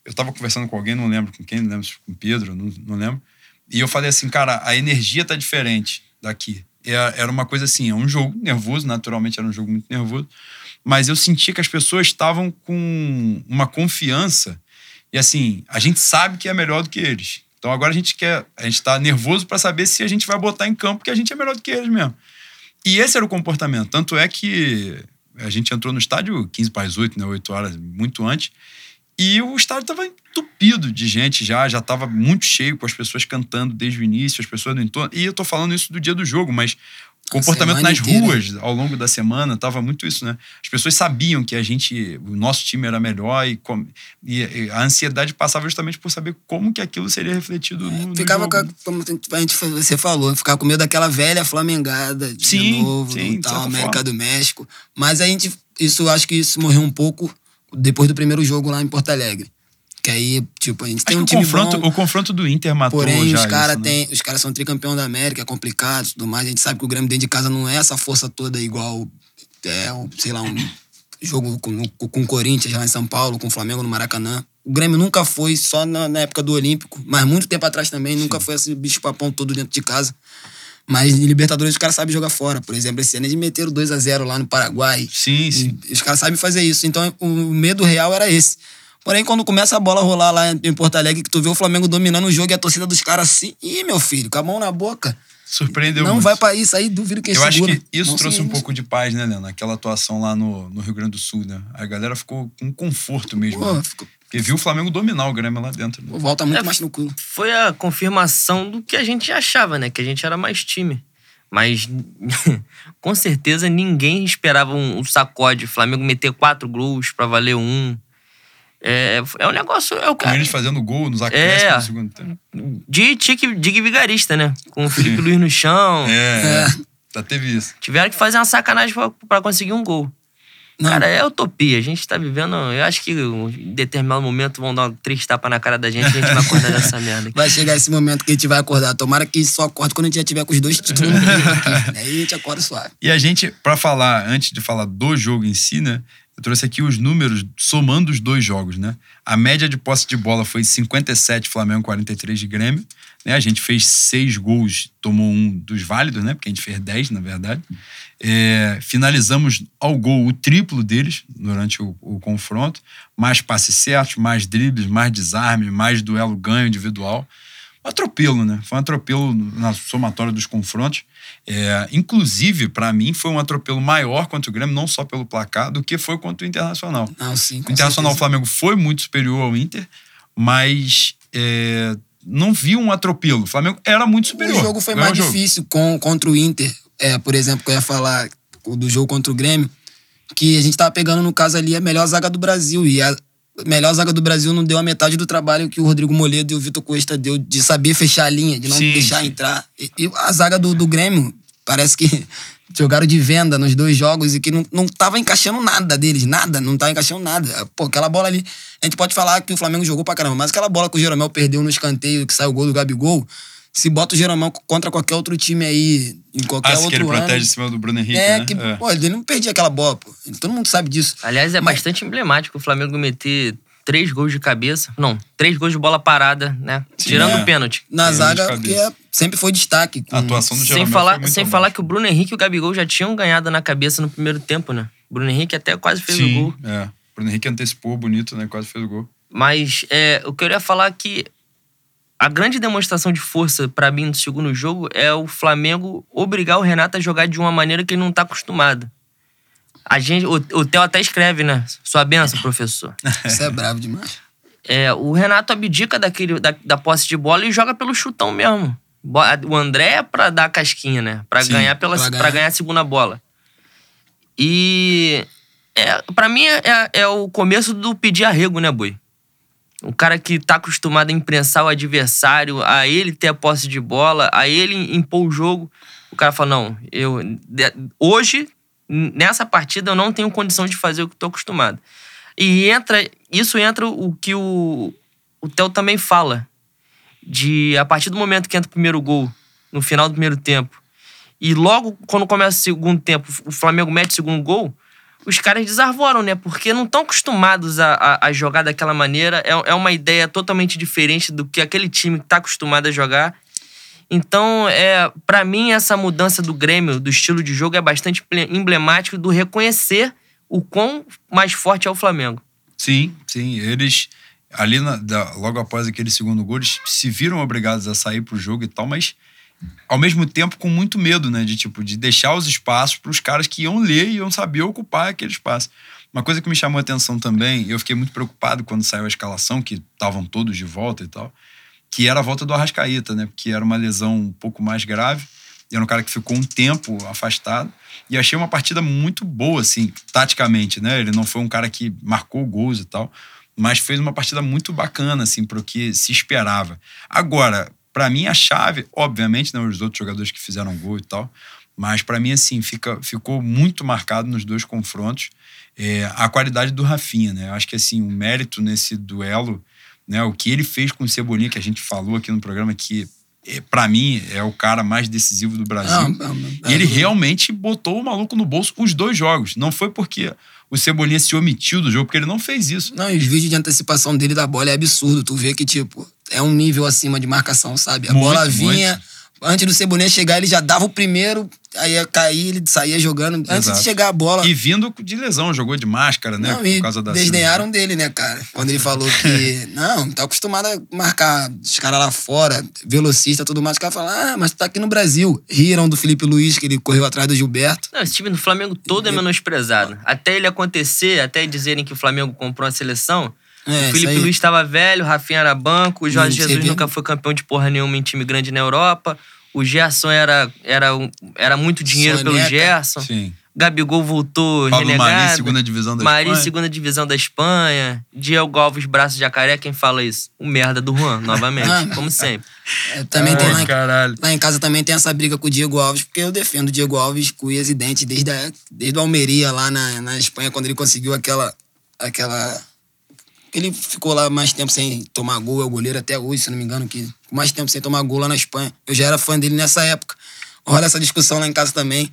eu estava conversando com alguém, não lembro com quem, não lembro se com o Pedro, não, não lembro. E eu falei assim, cara, a energia tá diferente daqui. Era uma coisa assim, é um jogo nervoso, naturalmente era um jogo muito nervoso, mas eu sentia que as pessoas estavam com uma confiança e assim, a gente sabe que é melhor do que eles. Então agora a gente quer, a gente tá nervoso para saber se a gente vai botar em campo que a gente é melhor do que eles mesmo. E esse era o comportamento. Tanto é que a gente entrou no estádio 15 para as 8, né, 8 horas, muito antes. E o estádio estava entupido de gente já, já estava muito cheio, com as pessoas cantando desde o início, as pessoas no entorno. E eu tô falando isso do dia do jogo, mas o comportamento nas inteira. ruas ao longo da semana tava muito isso, né? As pessoas sabiam que a gente, o nosso time era melhor e, com- e- e a ansiedade passava justamente por saber como que aquilo seria refletido no, no Ficava jogo. com a, como a gente, você falou, ficava com medo daquela velha flamengada de Sim, novo, sim, tal, América forma. do México. Mas a gente, isso, acho que isso morreu um pouco depois do primeiro jogo lá em Porto Alegre. Que aí, tipo, a gente tem Acho um que o time confronto, bom, o confronto do Inter matou porém já os caras né? os caras são tricampeão da América, é complicado, e tudo mais. A gente sabe que o Grêmio dentro de casa não é essa força toda igual, é, um, sei lá, um jogo com, com o Corinthians lá em São Paulo, com o Flamengo no Maracanã. O Grêmio nunca foi, só na, na época do Olímpico, mas muito tempo atrás também, nunca foi esse bicho papão todo dentro de casa. Mas em Libertadores os caras sabem jogar fora. Por exemplo, esse ano eles meteram 2 a 0 lá no Paraguai. Sim, sim. Os caras sabem fazer isso. Então o medo real era esse. Porém, quando começa a bola a rolar lá em Porto Alegre, que tu vê o Flamengo dominando o jogo e a torcida dos caras assim, ih, meu filho, com a mão na boca. Surpreendeu não muito. vai pra isso aí, duvido que Eu acho segura. que isso Não trouxe um pouco de paz, né, Leandro? Aquela atuação lá no, no Rio Grande do Sul, né? A galera ficou com conforto mesmo. Pô, né? ficou- Porque viu o Flamengo dominar o Grêmio lá dentro. né? Volta muito É, mais no cu. Foi a confirmação do que a gente achava, né? Que a gente era mais time. Mas [laughs] com certeza ninguém esperava um, um sacode. Flamengo meter quatro gols pra valer um. É, é um negócio. É o Com cara. eles fazendo gol nos acréscimos É. do segundo tempo. De tique de vigarista, né? Com o Felipe Luiz no chão. É, É. já teve isso. Tiveram que fazer uma sacanagem pra, pra conseguir um gol. Não. Cara, é utopia. A gente tá vivendo. Eu acho que em determinado momento vão dar três tapas na cara da gente e a gente vai acordar [laughs] dessa merda. aqui. Vai chegar esse momento que a gente vai acordar. Tomara que só acorde quando a gente já tiver com os dois títulos no aqui. Aí a gente acorda suave. E a gente, pra falar, antes de falar do jogo em si, né? Eu trouxe aqui os números somando os dois jogos, né? A média de posse de bola foi 57 Flamengo, 43 de Grêmio. Né? A gente fez seis gols, tomou um dos válidos, né? Porque a gente fez 10, na verdade. É, finalizamos ao gol o triplo deles durante o, o confronto. Mais passes certos, mais dribles, mais desarme, mais duelo ganho individual. Um atropelo, né? Foi um atropelo na somatória dos confrontos. É, inclusive, pra mim, foi um atropelo maior contra o Grêmio, não só pelo placar, do que foi contra o Internacional. Não, sim. O Internacional certeza. Flamengo foi muito superior ao Inter, mas é, não vi um atropelo. O Flamengo era muito superior. O jogo foi mais jogo. difícil com, contra o Inter. É, por exemplo, que eu ia falar do jogo contra o Grêmio, que a gente tava pegando, no caso ali, a melhor zaga do Brasil. E a melhor zaga do Brasil não deu a metade do trabalho que o Rodrigo Moledo e o Vitor Costa deu de saber fechar a linha, de não Sim, deixar sim. entrar. E, e a zaga do, do Grêmio, parece que [laughs] jogaram de venda nos dois jogos e que não, não tava encaixando nada deles, nada, não tava encaixando nada. Pô, aquela bola ali, a gente pode falar que o Flamengo jogou pra caramba, mas aquela bola que o Jeromel perdeu no escanteio, que saiu o gol do Gabigol, se bota o Jeromel contra qualquer outro time aí, em qualquer Ah, se que outro ele ano... protege em cima do Bruno Henrique, É, né? que, pô, ele não perdia aquela bola, pô. Todo mundo sabe disso. Aliás, é Mas- bastante emblemático o Flamengo meter três gols de cabeça. Não, três gols de bola parada, né? Sim, Tirando é. o pênalti. Na zaga, porque é- sempre foi destaque. com- A atuação do Sem Jeromel falar, foi muito sem falar que o Bruno Henrique e o Gabigol já tinham ganhado na cabeça no primeiro tempo, né? O Bruno Henrique até quase fez o Sim, gol. é. O Bruno Henrique antecipou bonito, né? Quase fez o gol. Mas é, o que eu ia falar é que a grande demonstração de força pra mim no segundo jogo é o Flamengo obrigar o Renato a jogar de uma maneira que ele não tá acostumado. A gente, o, o Theo até escreve, né? Sua benção, professor. [laughs] Isso é bravo demais. É, o Renato abdica daquele, da, da posse de bola e joga pelo chutão mesmo. O André é pra dar a casquinha, né? Pra Sim, ganhar pela, pra pra ganhar. ganhar a segunda bola. E é, para mim é, é o começo do pedir arrego, né, Boi? O cara que tá acostumado a imprensar o adversário, a ele ter a posse de bola, a ele impor o jogo. O cara fala: não, eu. hoje, nessa partida, eu não tenho condição de fazer o que tô acostumado. E entra. Isso entra o que o, o Theo também fala. De a partir do momento que entra o primeiro gol, no final do primeiro tempo, e logo quando começa o segundo tempo, o Flamengo mete o segundo gol, os caras desarvoram, né? Porque não estão acostumados a, a, a jogar daquela maneira. É, é uma ideia totalmente diferente do que aquele time tá acostumado a jogar. Então, é, para mim, essa mudança do Grêmio, do estilo de jogo, é bastante emblemático do reconhecer o quão mais forte é o Flamengo. Sim, sim. Eles, ali na- da- logo após aquele segundo gol, eles se viram obrigados a sair pro jogo e tal, mas ao mesmo tempo com muito medo, né? De tipo, de deixar os espaços para os caras que iam ler e iam saber ocupar aquele espaço. Uma coisa que me chamou a atenção também, eu fiquei muito preocupado quando saiu a escalação, que estavam todos de volta e tal, que era a volta do Arrascaeta, né? Porque era uma lesão um pouco mais grave. Era um cara que ficou um tempo afastado. E achei uma partida muito boa, assim, taticamente, né? Ele não foi um cara que marcou gols e tal, mas fez uma partida muito bacana, assim, pro que se esperava. Agora, pra mim, a chave, obviamente, né? Os outros jogadores que fizeram gol e tal, mas pra mim, assim, fica, ficou muito marcado nos dois confrontos é, a qualidade do Rafinha, né? Eu acho que, assim, o mérito nesse duelo, né? O que ele fez com o Cebolinha, que a gente falou aqui no programa, que é, para mim é o cara mais decisivo do Brasil. Não, não, não. E ele realmente botou o maluco no bolso os dois jogos. Não foi porque o Cebolinha se omitiu do jogo, porque ele não fez isso. Não, e os vídeos de antecipação dele da bola é absurdo. Tu vê que, tipo, é um nível acima de marcação, sabe? A Muito, bola vinha, muito. antes do Cebolinha chegar, ele já dava o primeiro, aí ia cair, ele saía jogando. Antes Exato. de chegar a bola. E vindo de lesão, jogou de máscara, né? Não, e por causa da desdenharam dele, né, cara? Quando ele falou que, [laughs] não, tá acostumado a marcar os caras lá fora, velocista tudo mais. Os caras falam, ah, mas tu tá aqui no Brasil. Riram do Felipe Luiz, que ele correu atrás do Gilberto. Não, esse time do Flamengo todo é menosprezado. Até ele acontecer, até dizerem que o Flamengo comprou a seleção, É, o Felipe. Luiz estava velho, o Rafinha era banco, o Jorge Você Jesus nunca foi campeão de porra nenhuma em time grande na Europa. O Gerson era, era, era muito dinheiro pelo Soneca. Gerson. Sim. Gabigol voltou Pablo renegado. Mari, segunda divisão da Mari, Espanha. segunda divisão da Espanha. Diego Alves, braço de jacaré. Quem fala isso? O merda do Juan, novamente. Ah. [laughs] como sempre. É, também tem lá, caralho. lá em casa também tem essa briga com o Diego Alves, porque eu defendo o Diego Alves com unhas e dentes desde, a, desde o Almeria lá na, na Espanha, quando ele conseguiu aquela. aquela ele ficou lá mais tempo sem tomar gol, é o goleiro até hoje, se não me engano, que mais tempo sem tomar gol lá na Espanha. Eu já era fã dele nessa época. Rola essa discussão lá em casa também,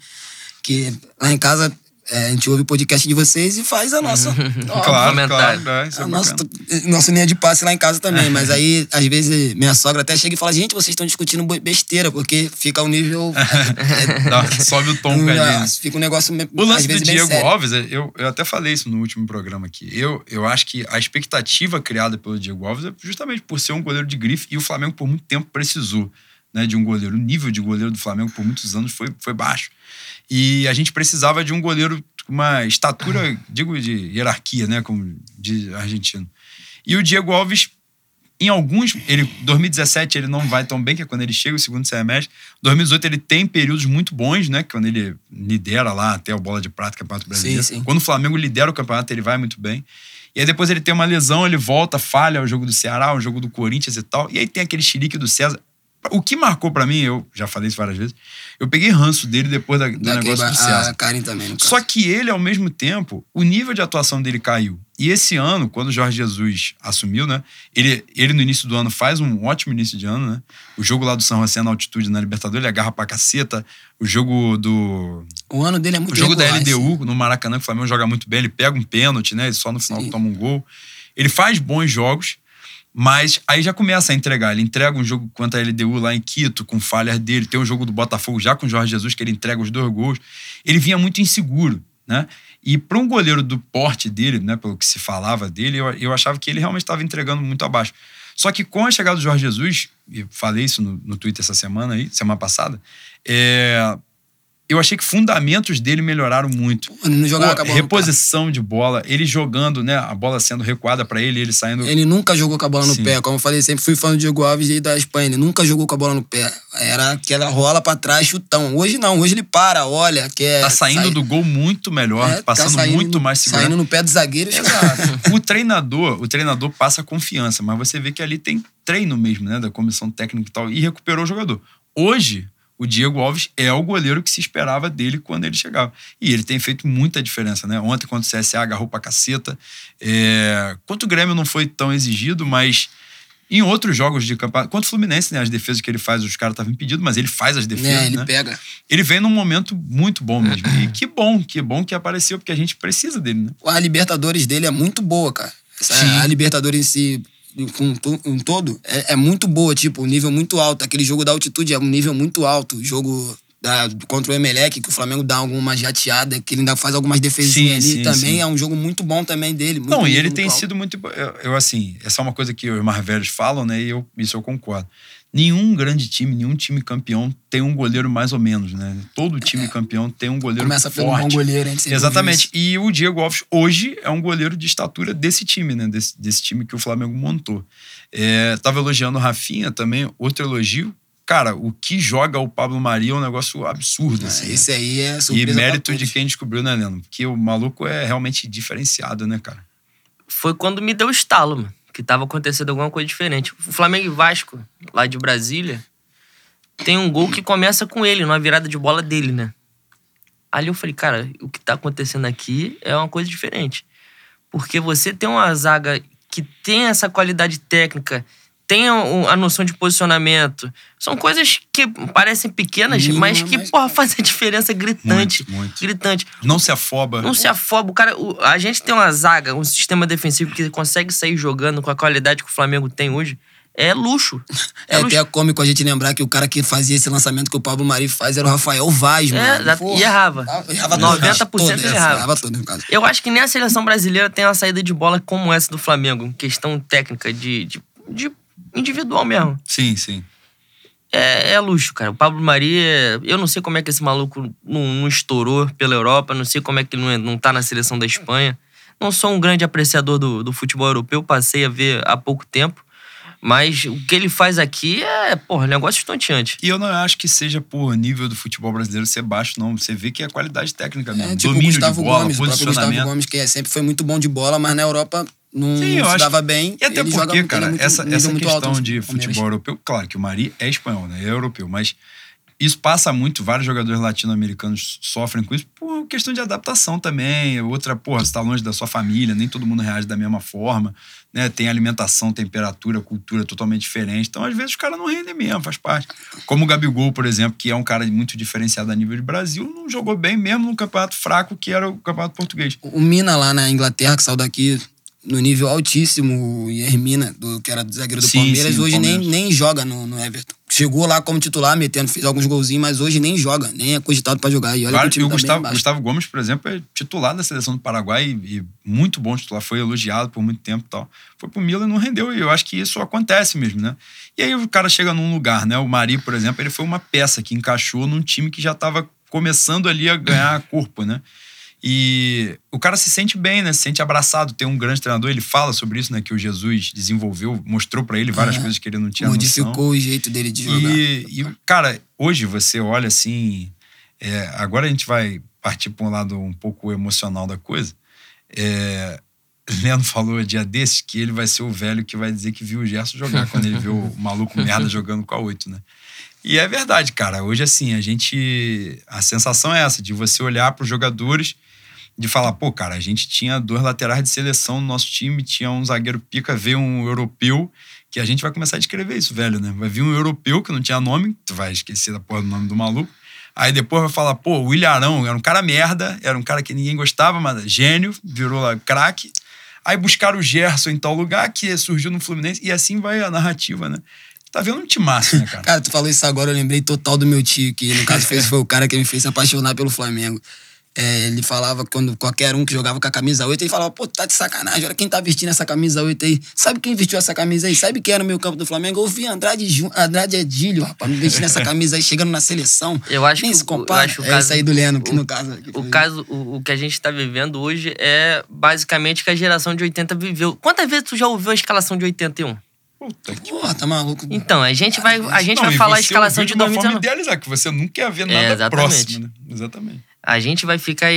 que lá em casa é, a gente ouve o podcast de vocês e faz a nossa. ó, [laughs] Claro, comentário. claro. é, isso é a nossa, linha de passe lá em casa também. [laughs] Mas aí, às vezes, minha sogra até chega e fala: gente, vocês estão discutindo besteira, porque fica o nível. [laughs] é, Dá- sobe o tom um bocadinho. é, fica um negócio. O lance do Diego. Alves, é, eu, eu até falei isso no último programa aqui. Eu, eu acho que a expectativa criada pelo Diego Alves é justamente por ser um goleiro de grife e o Flamengo por muito tempo precisou né, de um goleiro. O nível de goleiro do Flamengo por muitos anos foi, foi baixo. E a gente precisava de um goleiro com uma estatura, [laughs] digo, de hierarquia, né, como de argentino. E o Diego Alves em alguns, ele 2017 ele não vai tão bem, que é quando ele chega o segundo semestre. 2018 ele tem períodos muito bons, né? Quando ele lidera lá até o bola de prata, Campeonato Brasileiro. sim. Quando o Flamengo lidera o campeonato, ele vai muito bem. E aí depois ele tem uma lesão, ele volta, falha o jogo do Ceará, o jogo do Corinthians e tal. E aí tem aquele chilique do César. O que marcou pra mim, eu já falei isso várias vezes, eu peguei ranço dele depois da- do Daquele negócio do. A Karen também. Só que ele, ao mesmo tempo, o nível de atuação dele caiu. E esse ano, quando o Jorge Jesus assumiu, né? Ele, ele no início do ano faz um ótimo início de ano, né? O jogo lá do São José na altitude na Libertadores, ele agarra pra caceta. O jogo do. O ano dele é muito O jogo da regular, assim. LDU no Maracanã, que o Flamengo joga muito bem, ele pega um pênalti, né? E só no final Sim. toma um gol. Ele faz bons jogos, mas aí já começa a entregar. Ele entrega um jogo contra a LDU lá em Quito, com falhas dele. Tem um jogo do Botafogo já com o Jorge Jesus, que ele entrega os dois gols. Ele vinha muito inseguro, né? E para um goleiro do porte dele, né, pelo que se falava dele, eu, eu achava que ele realmente estava entregando muito abaixo. Só que com a chegada do Jorge Jesus, e falei isso no, no Twitter essa semana aí, semana passada, é, eu achei que fundamentos dele melhoraram muito. Não jogava com a bola reposição de bola, ele jogando, né? A bola sendo recuada para ele, ele saindo. Ele nunca jogou com a bola no Sim. pé. Como eu falei, sempre fui fã do Diego Alves e da Espanha. Ele nunca jogou com a bola no pé. Era aquela rola pra trás, chutão. Hoje não. Hoje ele para, olha, quer. tá saindo do gol muito melhor, É, tá passando saindo muito mais segurança. Saindo no pé do zagueiro. Exato. o treinador, o treinador passa confiança, mas você vê que ali tem treino mesmo, né, da comissão técnica e tal, e recuperou o jogador. Hoje, o Diego Alves é o goleiro que se esperava dele quando ele chegava. E ele tem feito muita diferença, né? Ontem, contra o CSA, agarrou pra caceta. É... Contra o Grêmio não foi tão exigido, mas em outros jogos de campeonato. Contra o Fluminense, né? As defesas que ele faz, os caras estavam impedidos, mas ele faz as defesas, né? Ele né? pega. Ele vem num momento muito bom mesmo. E [clears throat] que bom, que bom que apareceu, porque a gente precisa dele, né? A Libertadores dele é muito boa, cara. Essa-. A Libertadores em si, com um todo, é, é muito boa, tipo, um nível muito alto. Aquele jogo da altitude é um nível muito alto. O jogo da- contra o Emelec, que o Flamengo dá alguma jateada, que ele ainda faz algumas defesinhas Sim, ali sim, também. sim. É um jogo muito bom também dele. muito Não, e ele tem alto. sido muito. Eu, eu, assim, essa é uma coisa que os mais velhos falam, né? E eu, isso eu concordo. Nenhum grande time, nenhum time campeão tem um goleiro mais ou menos, né? Todo time campeão tem um goleiro Começa pelo forte. bom goleiro, a gente sempre Exatamente. E o Diego Alves hoje é um goleiro de estatura desse time, né? Desse, desse time que o Flamengo montou. É, tava elogiando o Rafinha também, outro elogio. Cara, o que joga o Pablo Maria é um negócio absurdo. assim, né? Esse aí é E surpresa pra mérito de quem descobriu, né, Leandro? Porque o maluco é realmente diferenciado, né, cara? Foi quando me deu o estalo, mano. Que tava acontecendo alguma coisa diferente. O Flamengo e Vasco, lá de Brasília, tem um gol que começa com ele, numa virada de bola dele, né? Ali eu falei, cara, o que tá acontecendo aqui é uma coisa diferente. Porque você tem uma zaga que tem essa qualidade técnica, tem a, noção de posicionamento. São coisas que parecem pequenas, Mínima, mas que, mas- porra, fazem a diferença gritante. Muito, muito. Gritante. Não se afoba. Não se afoba. O cara, o- a gente tem uma zaga, um sistema defensivo que consegue sair jogando com a qualidade que o Flamengo tem hoje. É luxo. [laughs] É, É luxo. até cômico a gente lembrar que o cara que fazia esse lançamento que o Pablo Mari faz era o Rafael Vaz, mano. exato. Porra. E errava. Errava 90% todo, ele é, errava. Errava todo, no caso. Eu acho que nem a seleção brasileira tem uma saída de bola como essa do Flamengo. Questão técnica, de, de, de individual mesmo. Sim, sim. É, é luxo, cara. O Pablo Maria, eu não sei como é que esse maluco não, não estourou pela Europa, não sei como é que ele não, é- não tá na seleção da Espanha. Não sou um grande apreciador do, do futebol europeu, passei a ver há pouco tempo. Mas o que ele faz aqui é, porra, negócio estonteante. E eu não acho que seja por nível do futebol brasileiro ser baixo, não. Você vê que é qualidade técnica mesmo. É, tipo o Domínio Gustavo de bola, Gomes, o próprio Gustavo posicionamento. Gomes, que é- sempre foi muito bom de bola, mas na Europa não Sim, eu se acho dava bem. E até porque, cara, muito- essa, essa questão alto de no Palmeiras. futebol europeu, claro que o Mari é espanhol, né? É europeu, mas isso passa muito, vários jogadores latino-americanos sofrem com isso por questão de adaptação também. Outra, porra, você tá longe da sua família, nem todo mundo reage da mesma forma, né? Tem alimentação, temperatura, cultura totalmente diferente. Então, às vezes, os caras não rendem mesmo, faz parte. Como o Gabigol, por exemplo, que é um cara muito diferenciado a nível de Brasil, não jogou bem mesmo no campeonato fraco que era o campeonato português. O Mina lá na Inglaterra, que saiu daqui no nível altíssimo, o Hermina, do, que era do zagueiro do Sim, Palmeiras, sim, hoje nem, Palmeiras. nem joga no, no Everton. Chegou lá como titular, metendo, fez alguns golzinhos, mas hoje nem joga, nem é cogitado pra jogar. E olha Claro, que o e o tá Gustavo. Gustavo Gomes, por exemplo, é titular da seleção do Paraguai e, e muito bom titular, foi elogiado por muito tempo e tal. Foi pro Milan e não rendeu, e eu acho que isso acontece mesmo, né? E aí o cara chega num lugar, né? O Mari, por exemplo, ele foi uma peça que encaixou num time que já estava começando ali a ganhar corpo, né? E o cara se sente bem, né? Se sente abraçado. Tem um grande treinador, ele fala sobre isso, né? Que o Jesus desenvolveu, mostrou pra ele várias É. coisas que ele não tinha noção. Modificou o jeito dele de jogar. E, e, cara, hoje você olha assim. é, agora a gente vai partir para um lado um pouco emocional da coisa. É, Leandro falou dia desses que ele vai ser o velho que vai dizer que viu o Gerson jogar quando ele viu o [laughs] maluco merda jogando com a 8, né? E é verdade, cara. Hoje, assim, a gente. A sensação é essa, de você olhar para os jogadores, de falar, pô, cara, a gente tinha dois laterais de seleção no nosso time, tinha um zagueiro pica, veio um europeu, que a gente vai começar a descrever isso, velho, né? Vai vir um europeu que não tinha nome, tu vai esquecer da porra do nome do maluco. Aí depois vai falar, pô, o Williarão era um cara merda, era um cara que ninguém gostava, mas gênio, virou lá craque. Aí buscaram o Gerson em tal lugar, que surgiu no Fluminense, e assim vai a narrativa, né? Tá vendo um timaço, né, cara? [laughs] Cara, tu falou isso agora, eu lembrei total do meu tio, que no caso fez, foi o cara que me fez se apaixonar pelo Flamengo. É, ele falava quando qualquer um que jogava com a camisa 8, ele falava, pô, tá de sacanagem, olha quem tá vestindo essa camisa 8 aí. Sabe quem vestiu essa camisa aí? Sabe quem era no meu campo do Flamengo? Eu vi Andrade, Ju- Andrade Edilho, rapaz, me vestindo essa camisa aí, chegando na seleção. Eu acho Nem que se o- compara. eu acho o é caso- isso aí do Leno, que o- no caso... O caso, o, o que a gente tá vivendo hoje é basicamente que a geração de 80 viveu. Quantas vezes tu já ouviu a escalação de 81? Puta que Porra, tá maluco. Então, a gente vai, a gente Não, vai falar a escalação de uma forma 2019. idealizar, que você não quer ver nada É, exatamente. próximo, né? Exatamente. A gente vai ficar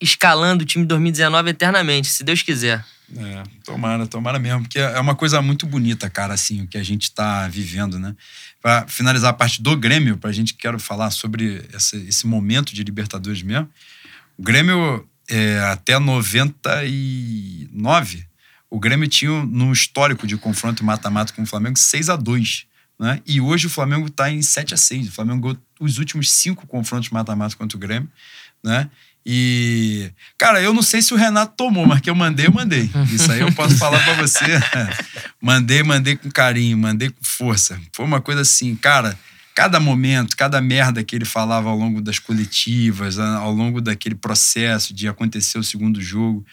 escalando o time de 2019 eternamente, se Deus quiser. É, tomara, tomara mesmo, porque é uma coisa muito bonita, cara, assim, o que a gente tá vivendo, né? Pra finalizar a parte do Grêmio, pra gente quero falar sobre essa- esse momento de Libertadores mesmo. O Grêmio, é, até 99, o Grêmio tinha no histórico de confronto mata-mata com o Flamengo 6 a 2 né? E hoje o Flamengo tá em 7 a 6 O Flamengo os últimos cinco confrontos mata-mata contra o Grêmio, né? E, cara, eu não sei se o Renato tomou, mas que eu mandei, eu mandei. Isso aí eu posso falar pra você. [laughs] mandei, mandei com carinho, mandei com força. Foi uma coisa assim, cara, cada momento, cada merda que ele falava ao longo das coletivas, ao longo daquele processo de acontecer o segundo jogo.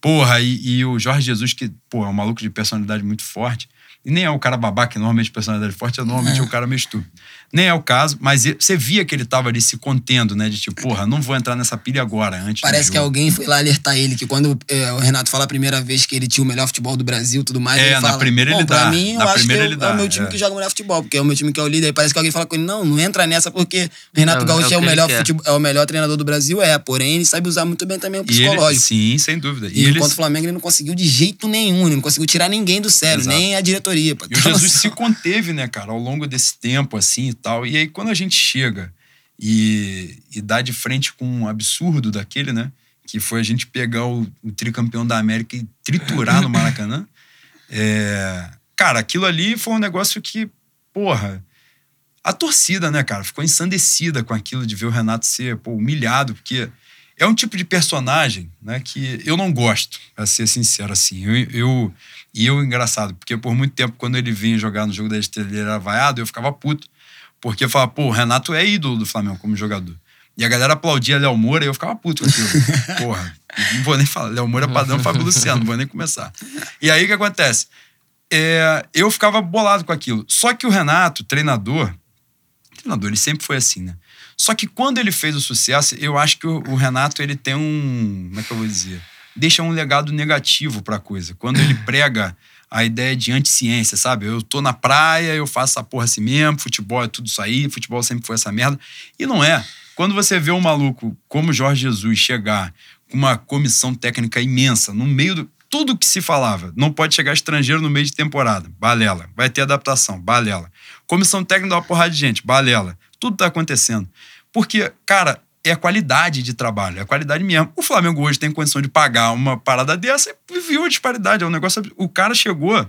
Porra, e, e o Jorge Jesus, que, pô, é um maluco de personalidade muito forte. E nem é o cara babaca, que normalmente personalidade forte, é normalmente é. o cara meio estúpido. Nem é o caso, mas você via que ele tava ali se contendo, né? De tipo, porra, não vou entrar nessa pilha agora, antes do Parece que alguém foi lá alertar ele, que quando é, o Renato fala a primeira vez que ele tinha o melhor futebol do Brasil e tudo mais, É, ele na fala, primeira "Bom, ele pra dá, mim, na eu acho que primeira eu- ele é dá, o meu time é. que joga o melhor futebol, porque é o meu time que é o líder. E parece que alguém fala com ele, não, não entra nessa porque o Renato É, Gaúcho é o é, melhor futebol, é o melhor treinador do Brasil, é, porém ele sabe usar muito bem também o E ele, psicológico. sim, sem dúvida. E, E, ele, enquanto o Flamengo ele não conseguiu de jeito nenhum, ele não conseguiu tirar ninguém do sério, Exato. nem a diretoria. E o Jesus se conteve, né, cara, ao longo desse tempo, assim e tal. E aí, quando a gente chega e, e dá de frente com um absurdo daquele, né? Que foi a gente pegar o, o tricampeão da América e triturar no [laughs] Maracanã. É, cara, aquilo ali foi um negócio que, porra. A torcida, né, cara, ficou ensandecida com aquilo de ver o Renato ser pô, humilhado, porque é um tipo de personagem, né, que eu não gosto, pra ser sincero, assim. Eu, eu, e eu, engraçado, porque por muito tempo, quando ele vinha jogar no jogo da Estrela, ele era vaiado, eu ficava puto. Porque eu falava, pô, o Renato é ídolo do Flamengo como jogador. E a galera aplaudia Léo Moura e eu ficava puto com aquilo. [laughs] Porra, não vou nem falar. Léo Moura é padrão [laughs] Fábio Luciano, não vou nem começar. E aí o que acontece? É, eu ficava bolado com aquilo. Só que o Renato, treinador, treinador, ele sempre foi assim, né? Só que quando ele fez o sucesso, eu acho que o, o Renato, ele tem um. Como é que eu vou dizer? Deixa um legado negativo pra coisa. Quando ele prega a ideia de anti-ciência, sabe? Eu tô na praia, eu faço essa porra assim mesmo, futebol é tudo isso aí, futebol sempre foi essa merda. E não é. Quando você vê um maluco como Jorge Jesus chegar com uma comissão técnica imensa, no meio do. Tudo que se falava, não pode chegar estrangeiro no meio de temporada, balela. Vai ter adaptação, balela. Comissão técnica dá uma porrada de gente, balela. Tudo tá acontecendo. Porque, cara, é a qualidade de trabalho, é a qualidade mesmo. O Flamengo hoje tem condição de pagar uma parada dessa e viu a disparidade. É um negócio. O cara chegou.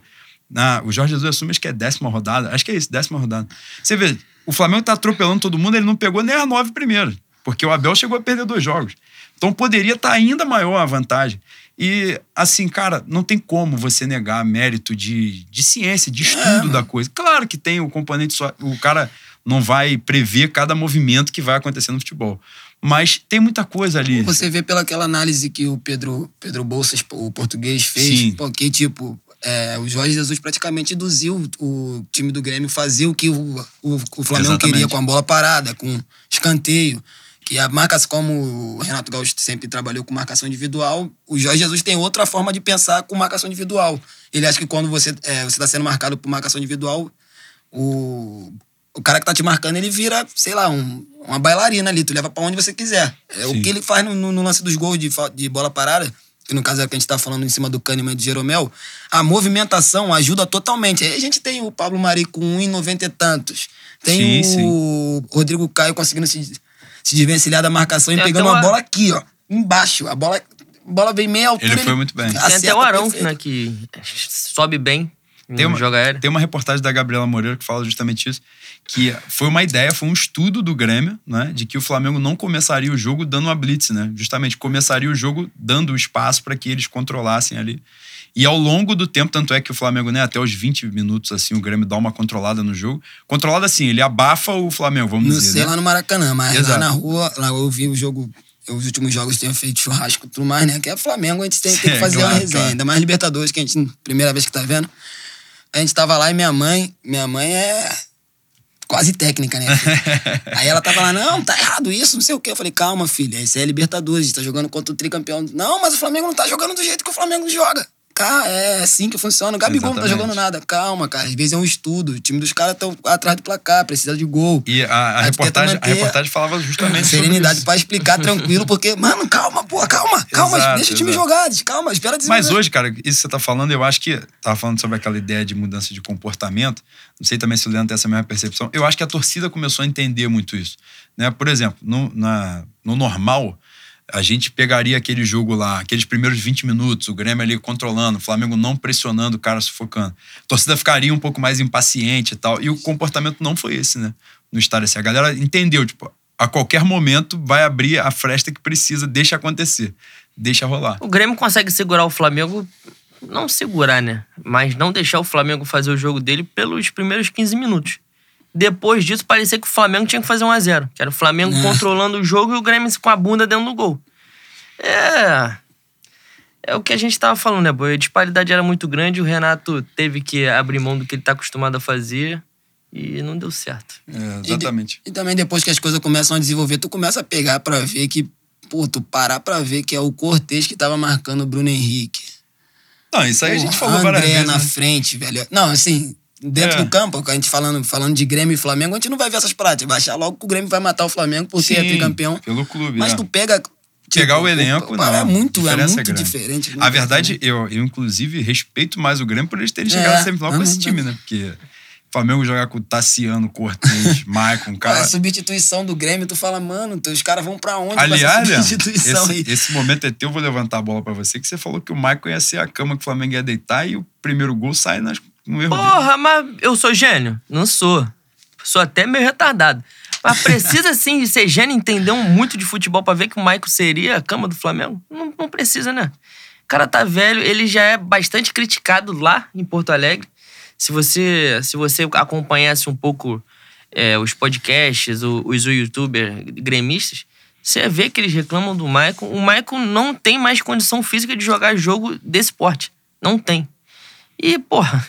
Na, o Jorge Jesus assume, acho que é décima rodada. Acho que é isso, décima rodada. Você vê, o Flamengo tá atropelando todo mundo, ele não pegou nem as nove primeiras. Porque o Abel chegou a perder dois jogos. Então poderia estar tá ainda maior a vantagem. E, assim, cara, não tem como você negar mérito de, de ciência, de estudo é, da coisa. Claro que tem o componente só. O cara não vai prever cada movimento que vai acontecer no futebol. Mas tem muita coisa ali. Você vê pelaquela análise que o Pedro, Pedro Bolsas, o português, fez, Sim. porque, tipo, é, o Jorge Jesus praticamente induziu o time do Grêmio fazer o que o, o, o Flamengo Exatamente. queria com a bola parada, com escanteio. Que a como o Renato Gaúcho sempre trabalhou com marcação individual, o Jorge Jesus tem outra forma de pensar com marcação individual. Ele acha que quando você é, está sendo marcado por marcação individual, o, o cara que tá te marcando, ele vira, sei lá, um, uma bailarina ali. Tu leva para onde você quiser. É Sim. o que ele faz no, no, lance dos gols de, de bola parada, que no caso é que a gente tá falando em cima do Kahneman e do Jeromel. A movimentação ajuda totalmente. Aí a gente tem o Pablo Mari com 1,90 e tantos. Tem sim, o sim. Rodrigo Caio conseguindo se, se desvencilhar da marcação tem e pegando uma... bola aqui, ó. Embaixo. A bola, a bola vem meia altura. Ele foi muito bem. Tem até o Arão, né, que sobe bem tem uma, joga Tem uma reportagem da Gabriela Moreira que fala justamente isso, que foi uma ideia, foi um estudo do Grêmio, né, de que o Flamengo não começaria o jogo dando uma blitz, né? Justamente começaria o jogo dando espaço para que eles controlassem ali. E ao longo do tempo, tanto é que o Flamengo, né, até os 20 minutos, assim, o Grêmio dá uma controlada no jogo. Controlada assim, ele abafa o Flamengo, vamos não dizer. Não sei né? lá no Maracanã, mas Exato. lá na rua, lá eu vi o jogo os últimos jogos tenho feito churrasco e tudo mais, né? Que é Flamengo, a gente tem, tem que [laughs] fazer claro, uma resenha. Claro. Ainda mais Libertadores, que a gente, primeira vez que tá vendo. A gente tava lá e minha mãe, minha mãe é quase técnica, né? [laughs] Aí ela tava lá, não, tá errado isso, não sei o quê. Eu falei, calma, filha, isso é Libertadores, a gente tá jogando contra o tricampeão. Não, mas o Flamengo não tá jogando do jeito que o Flamengo joga. Cara, é assim que funciona. O Gabigol Exatamente. não tá jogando nada. Calma, cara. Às vezes é um estudo. O time dos caras estão atrás do placar, precisa de gol. E a, a reportagem, a reportagem falava justamente Serenidade para explicar tranquilo, porque, mano, calma, pô, calma, calma, exato, deixa o time exato. jogar, calma, espera desenvolver. Mas hoje, cara, isso que você tá falando, eu acho que. Tava falando sobre aquela ideia de mudança de comportamento. Não sei também se o Leandro tem essa mesma percepção. Eu acho que a torcida começou a entender muito isso. Né? Por exemplo, no, na, no normal a gente pegaria aquele jogo lá, aqueles primeiros 20 minutos, o Grêmio ali controlando, o Flamengo não pressionando, o cara sufocando. A torcida ficaria um pouco mais impaciente e tal. E o comportamento não foi esse, né? No estádio assim. A galera entendeu, tipo, a qualquer momento vai abrir a fresta que precisa, deixa acontecer, deixa rolar. O Grêmio consegue segurar o Flamengo, não segurar, né? Mas não deixar o Flamengo fazer o jogo dele pelos primeiros 15 minutos. Depois disso, parecia que o Flamengo tinha que fazer 1 a 0 Que era o Flamengo é. controlando o jogo e o Grêmio com a bunda dentro do gol. É. É o que a gente tava falando, né, boy? A disparidade era muito grande, o Renato teve que abrir mão do que ele tá acostumado a fazer e não deu certo. É, exatamente. E, de, e, também depois que as coisas começam a desenvolver, tu começa a pegar para ver que, pô, tu parar pra ver que é o Cortez que tava marcando o Bruno Henrique. Não, isso aí pô, a gente falou várias vezes. na né? frente, velho. Não, assim, dentro é. do campo, a gente falando, falando de Grêmio e Flamengo, a gente não vai ver essas práticas. Vai achar logo que o Grêmio vai matar o Flamengo por Sim, ser tricampeão. Pelo clube. Mas é. tu pega. Tipo, Pegar o elenco, não. É muito, é muito diferente. a verdade, eu, eu, inclusive, respeito mais o Grêmio por eles terem é, chegado sempre lá com esse time, né? Porque Flamengo jogar com o Tassiano, Cortez, [laughs] Maicon, cara. A substituição do Grêmio, tu fala, mano, os caras vão pra onde Aliás, com essa substituição esse, aí? Esse momento é teu, eu vou levantar a bola pra você, que você falou que o Maicon ia ser a cama que o Flamengo ia deitar e o primeiro gol sai nas um erro Porra, mas eu sou gênio? Não sou. Sou até meio retardado. Mas precisa [laughs] sim de ser gênio entender muito de futebol para ver que o Maicon seria a cama do Flamengo? Não, não precisa, né? O cara tá velho, ele já é bastante criticado lá em Porto Alegre. Se você, se você acompanhasse um pouco é, os podcasts, os, os youtubers gremistas, você vê que eles reclamam do Maicon. O Maicon não tem mais condição física de jogar jogo desse porte. Não tem. E, porra,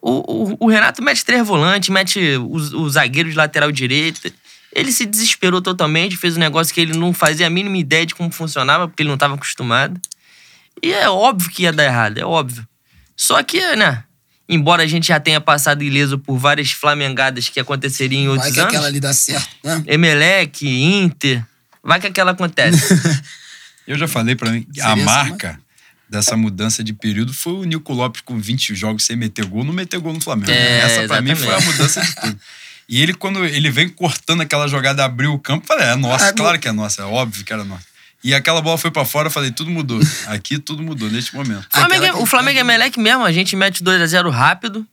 o, o, o Renato mete três volantes, mete o, o zagueiro de lateral direito. Ele se desesperou totalmente, fez um negócio que ele não fazia a mínima ideia de como funcionava, porque ele não estava acostumado. E é óbvio que ia dar errado, é óbvio. Só que, né, embora a gente já tenha passado ileso por várias flamengadas que aconteceriam em Vai outros que anos. aquela ali dá certo, né? Emelec, Inter. Vai que aquela acontece. [laughs] Eu já falei pra mim, Seria a marca dessa mudança de período foi o Nico Lopes com 20 jogos sem meter gol, não meter gol no Flamengo. É, Essa pra mim foi a mudança de tudo. E ele, quando ele vem cortando aquela jogada, abriu o campo, falei, é nossa, Ah, claro que é nossa, é óbvio que era nossa. E aquela bola foi pra fora, eu falei, tudo mudou. Aqui tudo mudou neste momento. Flamengo, Aquela o Flamengo é Emelec mesmo, a gente mete 2x0 rápido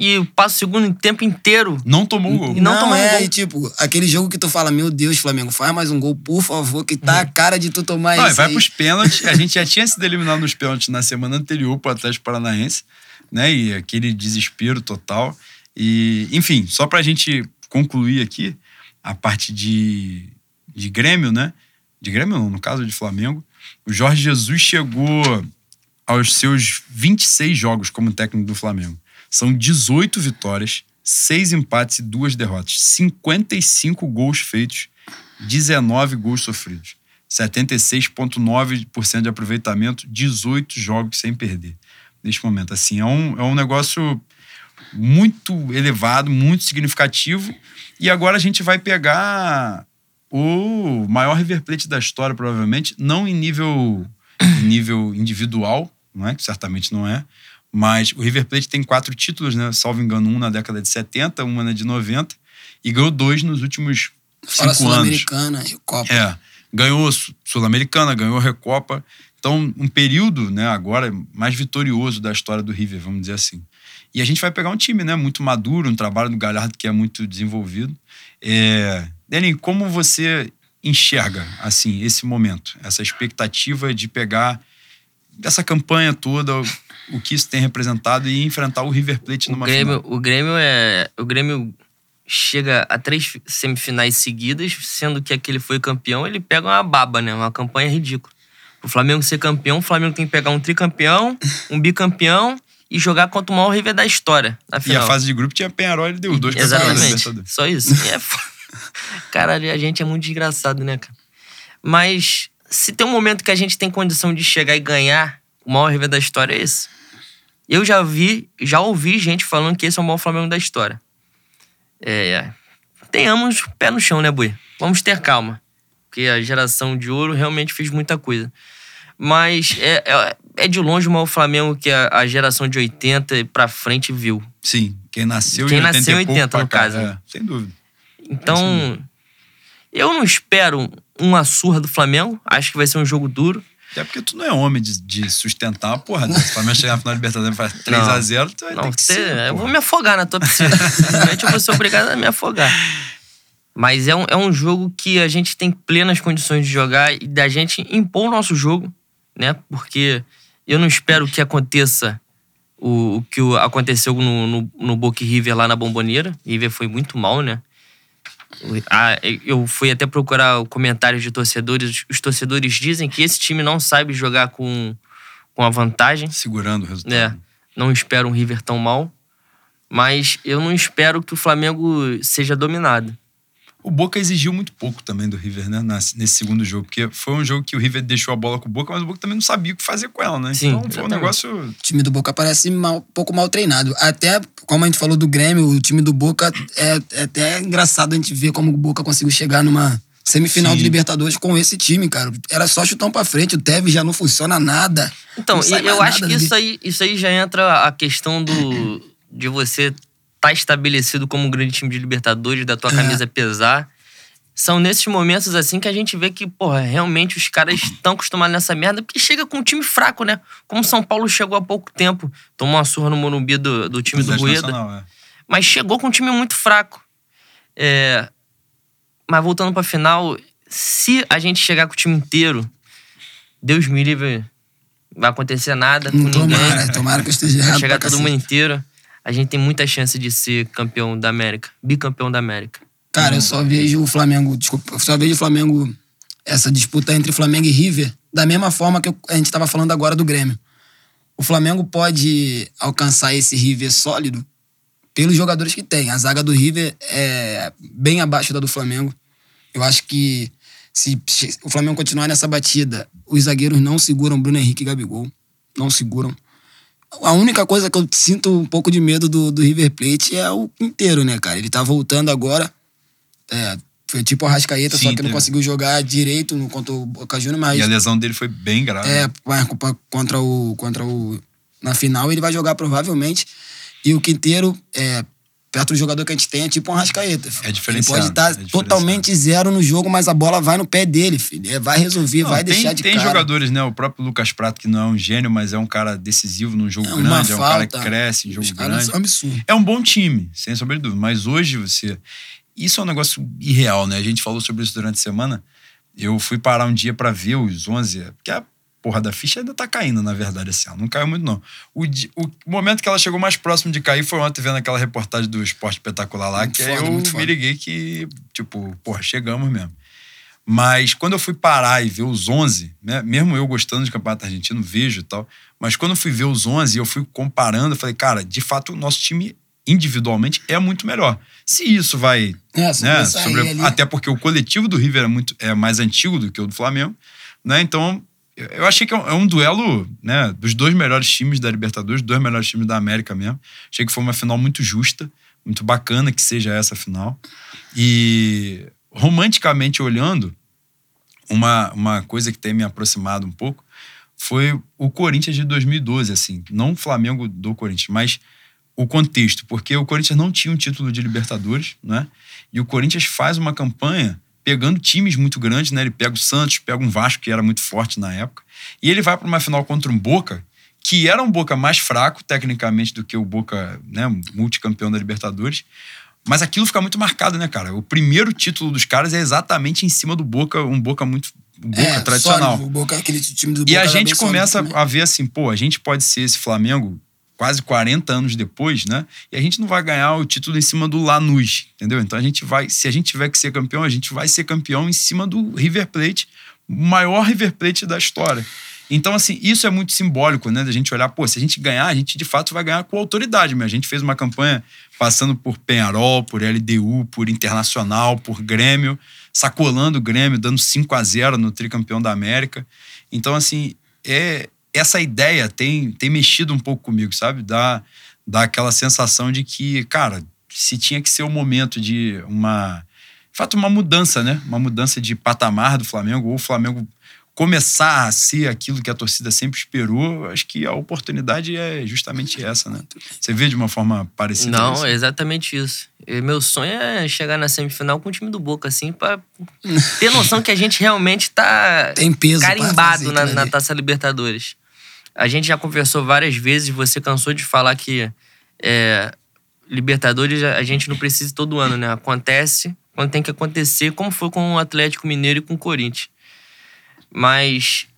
e passa o segundo tempo inteiro. Não tomou o gol. E não não tomamos é, gol. e tipo, aquele jogo que tu fala, meu Deus, Flamengo, faz mais um gol, por favor, que tá a cara de tu tomar Não, e isso vai aí. pros pênaltis. A gente já [laughs] tinha sido eliminado nos pênaltis na semana anterior pro Atlético Paranaense, né? E aquele desespero total. E, enfim, só pra gente concluir aqui a parte de, de Grêmio, né? De Grêmio não, no caso de Flamengo. O Jorge Jesus chegou aos seus 26 jogos como técnico do Flamengo. São 18 vitórias, 6 empates e 2 derrotas. 55 gols feitos, 19 gols sofridos. 76,9% de aproveitamento, 18 jogos sem perder. Neste momento, assim, é um, é um negócio muito elevado, muito significativo. E agora a gente vai pegar o maior River Plate da história, provavelmente, não em nível, nível individual, não é? que certamente não é, mas o River Plate tem quatro títulos, né? salvo engano, um na década de 70, uma na de 90, e ganhou dois nos últimos Fora cinco anos. Sul-Americana e Copa. É, ganhou Su- Sul-Americana, ganhou Recopa. Então, um período, né, agora mais vitorioso da história do River, vamos dizer assim. E a gente vai pegar um time, né, muito maduro, um trabalho do Galhardo que é muito desenvolvido. É... Como você enxerga, assim, esse momento, essa expectativa de pegar dessa campanha toda, o- que isso tem representado e enfrentar o River Plate O numa Grêmio, final? o Grêmio é. O Grêmio chega a três fi- semifinais seguidas, sendo que aquele foi campeão, ele pega uma baba, né? Uma campanha ridícula. O Flamengo ser campeão, o Flamengo tem que pegar um tricampeão, um bicampeão e jogar contra o maior River da história. Na E final. a fase de grupo tinha Penharol, ele deu dois Exatamente. Só isso. E é [laughs] Caralho, a gente é muito desgraçado, né, cara? Mas se tem um momento que a gente tem condição de chegar e ganhar, o maior rival da história é esse. Eu já vi, já ouvi gente falando que esse é o maior Flamengo da história. É. Tenhamos o pé no chão, né, Bui? Vamos ter calma. Porque a geração de ouro realmente fez muita coisa. Mas é, é, é de longe o maior Flamengo que a, a geração de 80 pra frente viu. Sim, quem nasceu Quem em 80 nasceu em e pouco 80, pra no caso, é, né? sem dúvida. Então, eu não espero uma surra do Flamengo. Acho que vai ser um jogo duro. Até porque tu não é homem de, de sustentar uma porra dessa. Se o Flamengo chegar na final da Libertadores e faz 3x0, tu vai Não, ter que ser, eu porra. vou me afogar na tua piscina. [laughs] Simplesmente eu vou ser obrigado a me afogar. Mas é um, é um jogo que a gente tem plenas condições de jogar e da gente impor o nosso jogo, né? Porque eu não espero que aconteça o, o que aconteceu no, no, no Boca River lá na Bomboneira. River foi muito mal, né? O- ah, eu fui até procurar comentários de torcedores. Os torcedores dizem que esse time não sabe jogar com, com a vantagem. Segurando o resultado. É, não espero um River tão mal, mas eu não espero que o Flamengo seja dominado. O Boca exigiu muito pouco também do River, né? Nesse segundo jogo. Porque foi um jogo que o River deixou a bola com o Boca, mas o Boca também não sabia o que fazer com ela, né? Sim, então foi um negócio. O time do Boca parece mal, um pouco mal treinado. Até, como a gente falou do Grêmio, o time do Boca é, é até engraçado a gente ver como o Boca conseguiu chegar numa semifinal Sim. de Libertadores com esse time, cara. Era só chutão pra frente, o Tevez já não funciona nada. Então, eu acho nada que isso aí, isso aí já entra a questão do de você estar estabelecido como um grande time de Libertadores, da tua É. camisa pesar. São nesses momentos assim que a gente vê que, porra, realmente os caras estão acostumados nessa merda, porque chega com um time fraco, né? Como São Paulo chegou há pouco tempo, tomou uma surra no Morumbi do, do time do Rueda. É. mas chegou com um time muito fraco. É, mas voltando pra final, se a gente chegar com o time inteiro, Deus me livre, vai acontecer nada com Hum, ninguém. Tomara, tomara que eu esteja errado. Vai chegar todo cacete. mundo inteiro. A gente tem muita chance de ser campeão da América, bicampeão da América. Cara, eu só vejo o Flamengo, desculpa, eu só vejo o Flamengo, essa disputa entre Flamengo e River, da mesma forma que a gente tava falando agora do Grêmio. O Flamengo pode alcançar esse River sólido pelos jogadores que tem. A zaga do River é bem abaixo da do Flamengo. Eu acho que se o Flamengo continuar nessa batida, os zagueiros não seguram Bruno Henrique e Gabigol. Não seguram. A única coisa que eu sinto um pouco de medo do, do River Plate é o inteiro, né, cara? Ele tá voltando agora. É, foi tipo o Rascaeta, Sim, só que não teve. conseguiu jogar direito no, contra o Boca Juniors, mas E a lesão dele foi bem grave. é, contra o, contra o. Na final ele vai jogar provavelmente. E o Quinteiro, é, perto do jogador que a gente tem, é tipo um Rascaeta. filho. É Ele diferenciado, pode estar é diferenciado. totalmente zero no jogo, mas a bola vai no pé dele, filho. É, vai resolver, Não, vai tem, deixar de tem cara. jogadores, né? O próprio Lucas Prato, que não é um gênio, mas é um cara decisivo num jogo É grande, é um cara que falta. cresce em jogo grande. são absurdos. É um bom time, sem sombra de dúvida. Mas hoje você. Isso é um negócio irreal, né? A gente falou sobre isso durante a semana. Eu fui parar um dia pra ver os 11, porque a porra da ficha ainda tá caindo, na verdade, assim. Ela não caiu muito, não. O, o momento que ela chegou mais próximo de cair foi ontem, vendo aquela reportagem do Esporte Espetacular lá, Muito que foda, aí eu me foda. liguei que, tipo, porra, chegamos mesmo. Mas quando eu fui parar e ver os 11, né, mesmo eu gostando de campeonato argentino, vejo e tal, mas quando eu fui ver os 11 e eu fui comparando, eu falei, cara, de fato o nosso time individualmente é muito melhor. Se isso vai, É, né, sobre- até porque o coletivo do River é muito é mais antigo do que o do Flamengo, né? Então, eu- achei que é um, é um duelo, né, dos dois melhores times da Libertadores, dois melhores times da América mesmo. Achei que foi uma final muito justa, muito bacana que seja essa final. E romanticamente olhando, uma, uma coisa que tem me aproximado um pouco foi o Corinthians de 2012, assim. Não o Flamengo do Corinthians, mas o contexto. Porque o Corinthians não tinha um título de Libertadores, né? E o Corinthians faz uma campanha pegando times muito grandes, né? Ele pega o Santos, pega um Vasco, que era muito forte na época. E ele vai para uma final contra um Boca, que era um Boca mais fraco, tecnicamente, do que o Boca, né? Multicampeão da Libertadores. Mas aquilo fica muito marcado, né, cara? O primeiro título dos caras é exatamente em cima do Boca, um Boca muito. Boca É, tradicional. sólido, o Boca, aquele time do E Boca a era gente sólido começa a ver assim, pô, a gente pode ser esse Flamengo quase 40 anos depois, né? E a gente não vai ganhar o título em cima do Lanús, entendeu? Então a gente vai, se a gente tiver que ser campeão, a gente vai ser campeão em cima do River Plate, o maior River Plate da história. Então, assim, isso é muito simbólico, né? Da gente olhar, pô, se a gente ganhar, a gente de fato vai ganhar com autoridade, mas a gente fez uma campanha passando por Penharol, por LDU, por Internacional, por Grêmio, sacolando o Grêmio, dando 5 a 0 no tricampeão da América. Então, assim, é essa ideia tem, tem mexido um pouco comigo, sabe? Dá, dá aquela sensação de que, cara, se tinha que ser o momento de uma. De fato, uma mudança, né? Uma mudança de patamar do Flamengo, ou o Flamengo começar a ser aquilo que a torcida sempre esperou, acho que a oportunidade é justamente essa, né? Você vê de uma forma parecida Não, isso? é exatamente isso. E meu sonho é chegar na semifinal com o time do Boca, assim, pra ter noção que a gente realmente tá Tem peso carimbado fazer na, na. Taça Libertadores. A gente já conversou várias vezes, você cansou de falar que é, Libertadores a gente não precisa todo ano, né? Acontece quando tem que acontecer, como foi com o Atlético Mineiro e com o Corinthians. Mas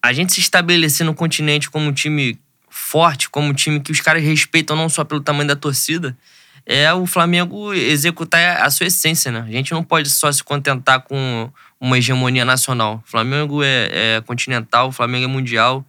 a gente se estabelecer no continente como um time forte, como um time que os caras respeitam não só pelo tamanho da torcida, é o Flamengo executar a sua essência, né? A gente não pode só se contentar com uma hegemonia nacional. O Flamengo é, é continental, o Flamengo é mundial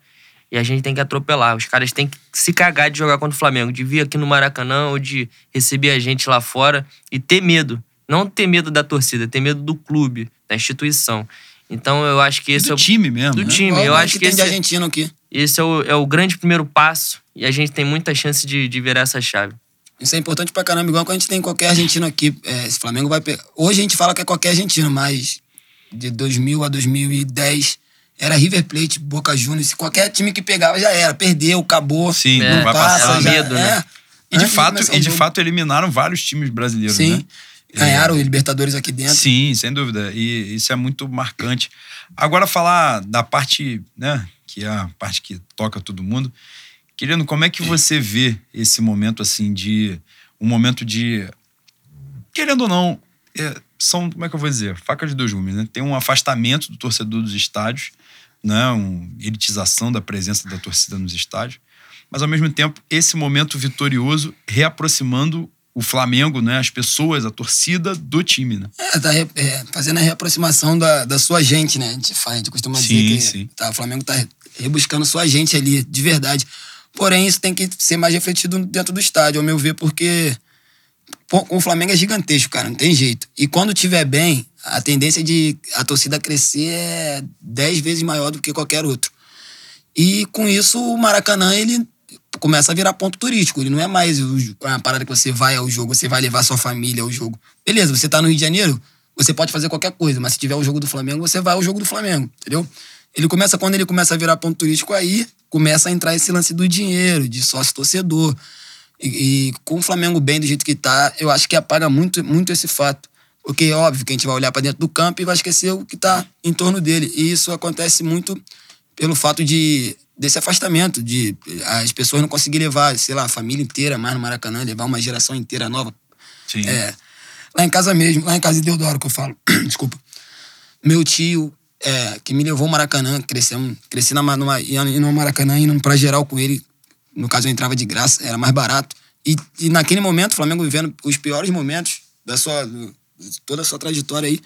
e a gente tem que atropelar. Os caras têm que se cagar de jogar contra o Flamengo, de vir aqui no Maracanã ou de receber a gente lá fora e ter medo. Não ter medo da torcida, ter medo do clube, da instituição. Então eu acho que esse do é o time mesmo. do né? time. Igual Eu acho que tem esse de é- argentino aqui. esse é o, é o grande primeiro passo e a gente tem muita chance de, de virar essa chave. Isso é importante pra caramba, igual quando a gente tem qualquer argentino aqui. É, esse Flamengo vai pegar. Hoje a gente fala que é qualquer argentino, mas de 2000 a 2010 era River Plate, Boca Juniors. Se qualquer time que pegava já era. Perdeu, acabou. Sim, É, não vai passa, passar. já, medo, né? é. E de, fato, e de jogo. fato eliminaram vários times brasileiros, Sim. né? Ganharam o Libertadores aqui dentro. Sim, sem dúvida. E isso é muito marcante. Agora, falar da parte, né, que é a parte que toca todo mundo. Querendo, como é que você vê esse momento, assim, de. Um momento de. Querendo ou não, é, são, como é que eu vou dizer? Faca de dois gumes, né? Tem um afastamento do torcedor dos estádios, né? Uma elitização da presença da torcida nos estádios. Mas, ao mesmo tempo, esse momento vitorioso reaproximando o Flamengo, né? As pessoas, a torcida do time, né? É, tá re- é, fazendo a reaproximação da, da sua gente, né? A gente, fala, a gente costuma Sim, dizer que sim. Tá, o Flamengo tá rebuscando sua gente ali, de verdade. Porém, isso tem que ser mais refletido dentro do estádio, ao meu ver, porque o Flamengo é gigantesco, cara, não tem jeito. E quando tiver bem, a tendência de a torcida crescer é 10 vezes maior do que qualquer outro. E com isso, o Maracanã, ele começa a virar ponto turístico. Ele não é mais uma parada que você vai ao jogo, você vai levar sua família ao jogo. Beleza, você tá no Rio de Janeiro, você pode fazer qualquer coisa, mas se tiver o jogo do Flamengo, você vai ao jogo do Flamengo, entendeu? Ele começa, quando ele começa a virar ponto turístico, aí começa a entrar esse lance do dinheiro, de sócio-torcedor. E, e com o Flamengo bem do jeito que tá, eu acho que apaga muito, muito esse fato. Porque é óbvio que a gente vai olhar pra dentro do campo e vai esquecer o que tá em torno dele. E isso acontece muito pelo fato de desse afastamento, de as pessoas não conseguirem levar, sei lá, a família inteira mais no Maracanã, levar uma geração inteira nova. Sim. É, lá em casa mesmo, lá em casa de Deodoro que eu falo, [coughs] desculpa. Meu tio, é, que me levou ao Maracanã, crescemos, cresci na, numa, indo no Maracanã, indo pra geral com ele. No caso, eu entrava de graça, era mais barato. E, e naquele momento, o Flamengo vivendo os piores momentos da sua, toda a sua trajetória aí,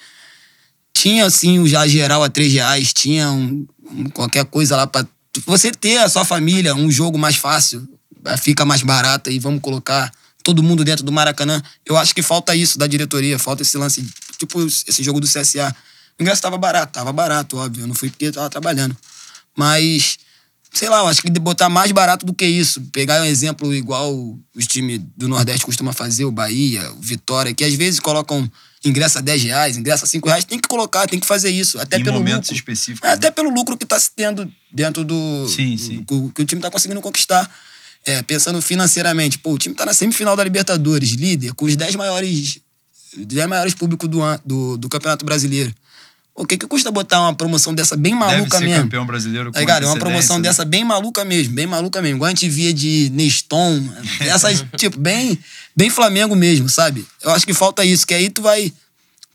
tinha assim o já geral a três reais, tinha um- um- qualquer coisa lá pra você ter a sua família, um jogo mais fácil, eh, fica mais barata e vamos colocar todo mundo dentro do Maracanã. Eu acho que falta isso da diretoria, falta esse lance, tipo esse jogo do CSA. O ingresso tava barato, tava barato, óbvio, eu não fui porque eu tava trabalhando. Mas, sei lá, eu acho que botar mais barato do que isso. Pegar um exemplo igual os times do Nordeste costumam fazer, o Bahia, o Vitória, que às vezes colocam ingresso a 10 reais, ingresso a 5 reais, tem que colocar, tem que fazer isso. Até em pelo momentos lucro. específicos. É, até pelo lucro que tá se tendo dentro do. Sim, sim. do- que o time tá conseguindo conquistar. É, pensando financeiramente, pô, o time tá na semifinal da Libertadores, líder, com os 10 maiores. 10 maiores públicos do, do, do Campeonato Brasileiro. O que, que custa botar uma promoção dessa bem Deve maluca ser mesmo? campeão brasileiro com Tá ligado? É uma promoção né? dessa bem maluca mesmo, bem maluca mesmo. Igual a gente via de Neston, essas, [laughs] tipo, bem, bem Flamengo mesmo, sabe? Eu acho que falta isso, que aí tu vai,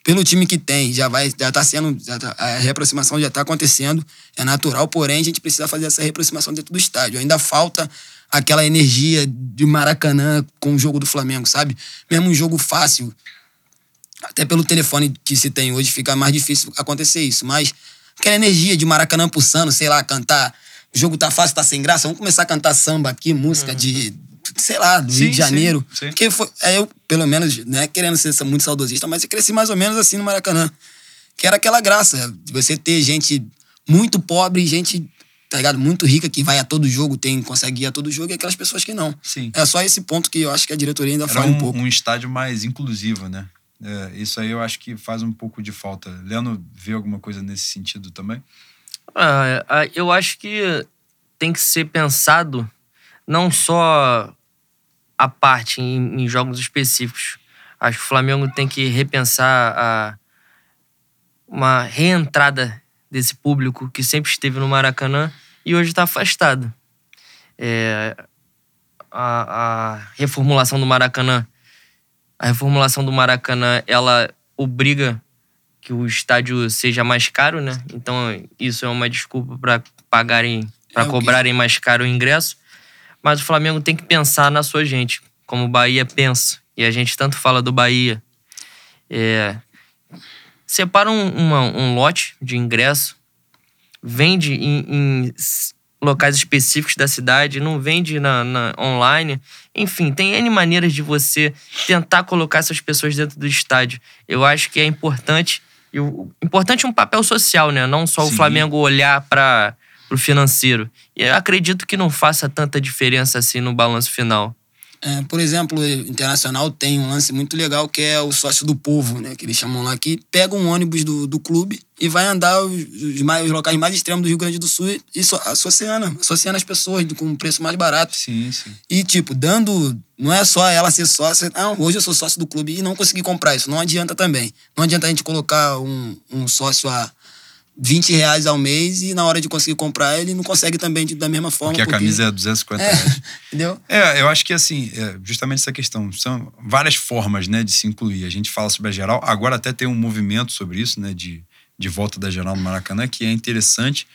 pelo time que tem, já vai, já tá sendo, já tá- a reaproximação já tá acontecendo, é natural, porém a gente precisa fazer essa reaproximação dentro do estádio. Ainda falta aquela energia de Maracanã com o jogo do Flamengo, sabe? Mesmo um jogo fácil, até pelo telefone que se tem hoje fica mais difícil acontecer isso. Mas aquela energia de Maracanã pulsando, sei lá, cantar. O jogo tá fácil, tá sem graça. Vamos começar a cantar samba aqui, música de, sei lá, do Sim, Rio de sim, Janeiro. sim. Porque foi, é, eu, pelo menos, né, querendo ser muito saudosista, mas eu cresci mais ou menos assim no Maracanã. Que era aquela graça de você ter gente muito pobre, gente, tá ligado? Muito rica que vai a todo jogo, tem, consegue ir a todo jogo, e aquelas pessoas que não. Sim. É só esse ponto que eu acho que a diretoria ainda Era falha um, um, pouco. um estádio mais inclusivo, né? É, isso aí eu acho que faz um pouco de falta. Leandro vê alguma coisa nesse sentido também? Ah, ah, eu acho que tem que ser pensado não só a parte em, em jogos específicos. Acho que o Flamengo tem que repensar a, uma reentrada desse público que sempre esteve no Maracanã e hoje está afastado. É, a, a reformulação do Maracanã, a reformulação do Maracanã, ela obriga que o estádio seja mais caro, né? Então isso é uma desculpa para pagarem, para É cobrarem mais caro o ingresso. Mas o Flamengo tem que pensar na sua gente, como o Bahia pensa. E a gente tanto fala do Bahia. É, separa um, uma- um lote de ingresso, vende em, em locais específicos da cidade, não vende na, na- online. Enfim, tem N maneiras de você tentar colocar essas pessoas dentro do estádio. Eu acho que é importante. E o importante é um papel social, né? Não só o Sim. Flamengo olhar para o financeiro. E eu acredito que não faça tanta diferença assim no balanço final. É, por exemplo, o Internacional tem um lance muito legal que é o sócio do povo, né? Que eles chamam lá, que pega um ônibus do, do clube e vai andar os, os, mais, os locais mais extremos do Rio Grande do Sul e so, associando, associando as pessoas com um preço mais barato. Sim, sim. E, tipo, dando. Não é só ela ser sócia. Não, hoje eu sou sócio do clube e não consegui comprar isso. Não adianta também. Não adianta a gente colocar um, um sócio a 20 reais ao mês e na hora de conseguir comprar ele não consegue também de- da mesma forma. Porque a camisa é 250 reais. [laughs] Entendeu? É, eu acho que assim, é justamente essa questão. São várias formas, né, de se incluir. A gente fala sobre a geral, agora até tem um movimento sobre isso, né, de, de volta da geral no Maracanã, que é interessante,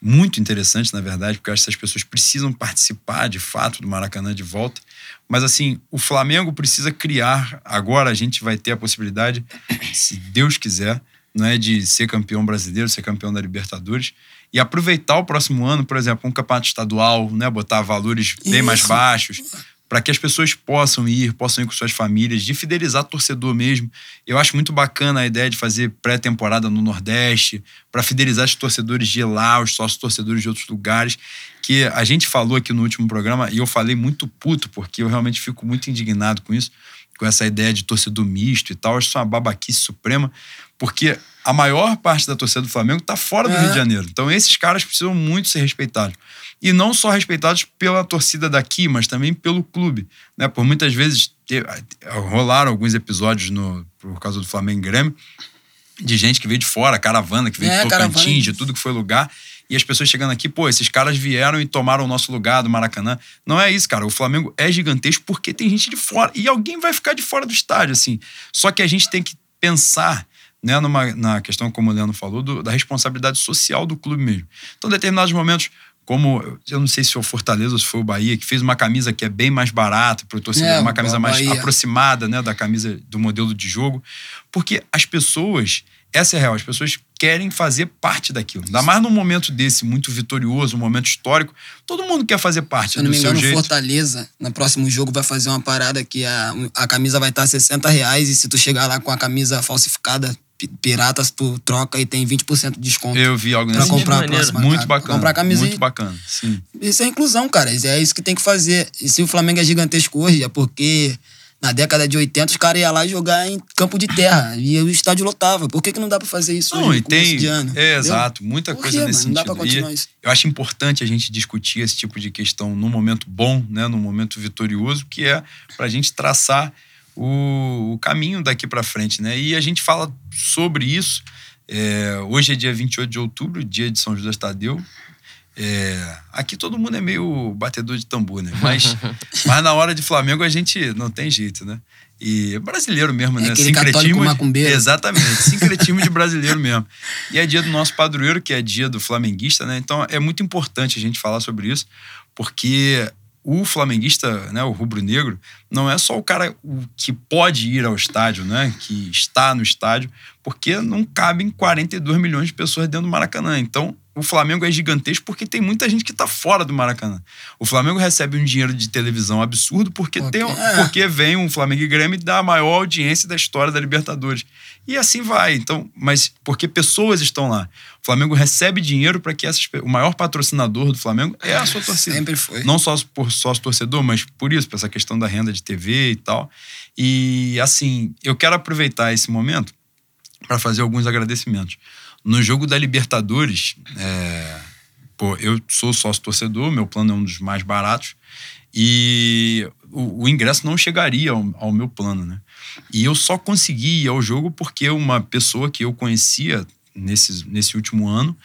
muito interessante, na verdade, porque eu acho que essas pessoas precisam participar de fato do Maracanã de volta. Mas assim, o Flamengo precisa criar. Agora a gente vai ter a possibilidade, se Deus quiser, não é de ser campeão brasileiro, ser campeão da Libertadores e aproveitar o próximo ano, por exemplo, um campeonato estadual, né, botar valores bem mais Isso. baixos, para que as pessoas possam ir, possam ir com suas famílias, de fidelizar torcedor mesmo. Eu acho muito bacana a ideia de fazer pré-temporada no Nordeste, para fidelizar os torcedores de lá, os sócios torcedores de outros lugares, que a gente falou aqui no último programa, e eu falei muito puto, porque eu realmente fico muito indignado com isso, com essa ideia de torcedor misto e tal. Acho isso uma babaquice suprema, porque a maior parte da torcida do Flamengo está fora do É. Rio de Janeiro. Então esses caras precisam muito ser respeitados. E não só respeitados pela torcida daqui, mas também pelo clube. Né? Por muitas vezes te- rolaram alguns episódios no, por causa do Flamengo e Grêmio de gente que veio de fora, caravana, que veio É, de caravana. Tocantins, de tudo que foi lugar. E as pessoas chegando aqui, pô, esses caras vieram e tomaram o nosso lugar do Maracanã. Não é isso, cara. O Flamengo é gigantesco porque tem gente de fora. E alguém vai ficar de fora do estádio, assim. Só que a gente tem que pensar né, numa, na questão, como o Leandro falou, do- da responsabilidade social do clube mesmo. Então, em determinados momentos, como eu não sei se foi o Fortaleza ou se foi o Bahia, que fez uma camisa que é bem mais barata para o torcedor, É, uma camisa mais Bahia. aproximada né, da camisa do modelo de jogo, porque as pessoas, essa é a real, as pessoas querem fazer parte daquilo. Ainda mais num momento desse, muito vitorioso, um momento histórico, todo mundo quer fazer parte Se eu não do me engano, jeito. Fortaleza, no próximo jogo, vai fazer uma parada que a, a camisa vai estar 60 reais e se tu chegar lá com a camisa falsificada, piratas, tu troca e tem 20% de desconto. Eu vi algo Pra comprar a próxima. Muito cara. bacana. Comprar camisa Muito bacana, sim. Isso é inclusão, cara. É isso que tem que fazer. E se o Flamengo é gigantesco hoje, é porque na década de 80 os caras iam lá jogar em campo de terra e o estádio lotava. Por que, que não dá pra fazer isso Não, hoje e tem. de ano? É, Entendeu? exato, muita Por coisa quê, nesse mano? Não dá sentido. pra continuar E isso. eu acho importante a gente discutir esse tipo de questão num momento bom, né, num momento vitorioso, que é pra gente traçar o, o caminho daqui pra frente, né? E a gente fala sobre isso. é, hoje é dia 28 de outubro, dia de São Judas Tadeu. É, aqui todo mundo é meio batedor de tambor, né? Mas, [laughs] mas na hora de Flamengo a gente não tem jeito, né? E é brasileiro mesmo, É né? católico macumbeiro. Exatamente, [laughs] sincretismo de brasileiro mesmo. E é dia do nosso padroeiro, que é dia do flamenguista, né? Então é muito importante a gente falar sobre isso, porque o flamenguista, né, o rubro-negro, não é só o cara que pode ir ao estádio, né, que está no estádio, porque não cabem 42 milhões de pessoas dentro do Maracanã. Então, o Flamengo é gigantesco porque tem muita gente que está fora do Maracanã. O Flamengo recebe um dinheiro de televisão absurdo porque, Porque- tem, porque vem um Flamengo e Grêmio da maior audiência da história da Libertadores. E assim vai. Então, mas porque pessoas estão lá. O Flamengo recebe dinheiro para que essas, o maior patrocinador do Flamengo é a sua torcida. Sempre foi. Não só por sócio torcedor, mas por isso, por essa questão da renda de TV e tal. E assim, eu quero aproveitar esse momento para fazer alguns agradecimentos. No jogo da Libertadores, é, pô, eu sou sócio torcedor, meu plano é um dos mais baratos. E o, o ingresso não chegaria ao, ao meu plano, né? E eu só consegui ir ao jogo porque uma pessoa que eu conhecia nesse, nesse último ano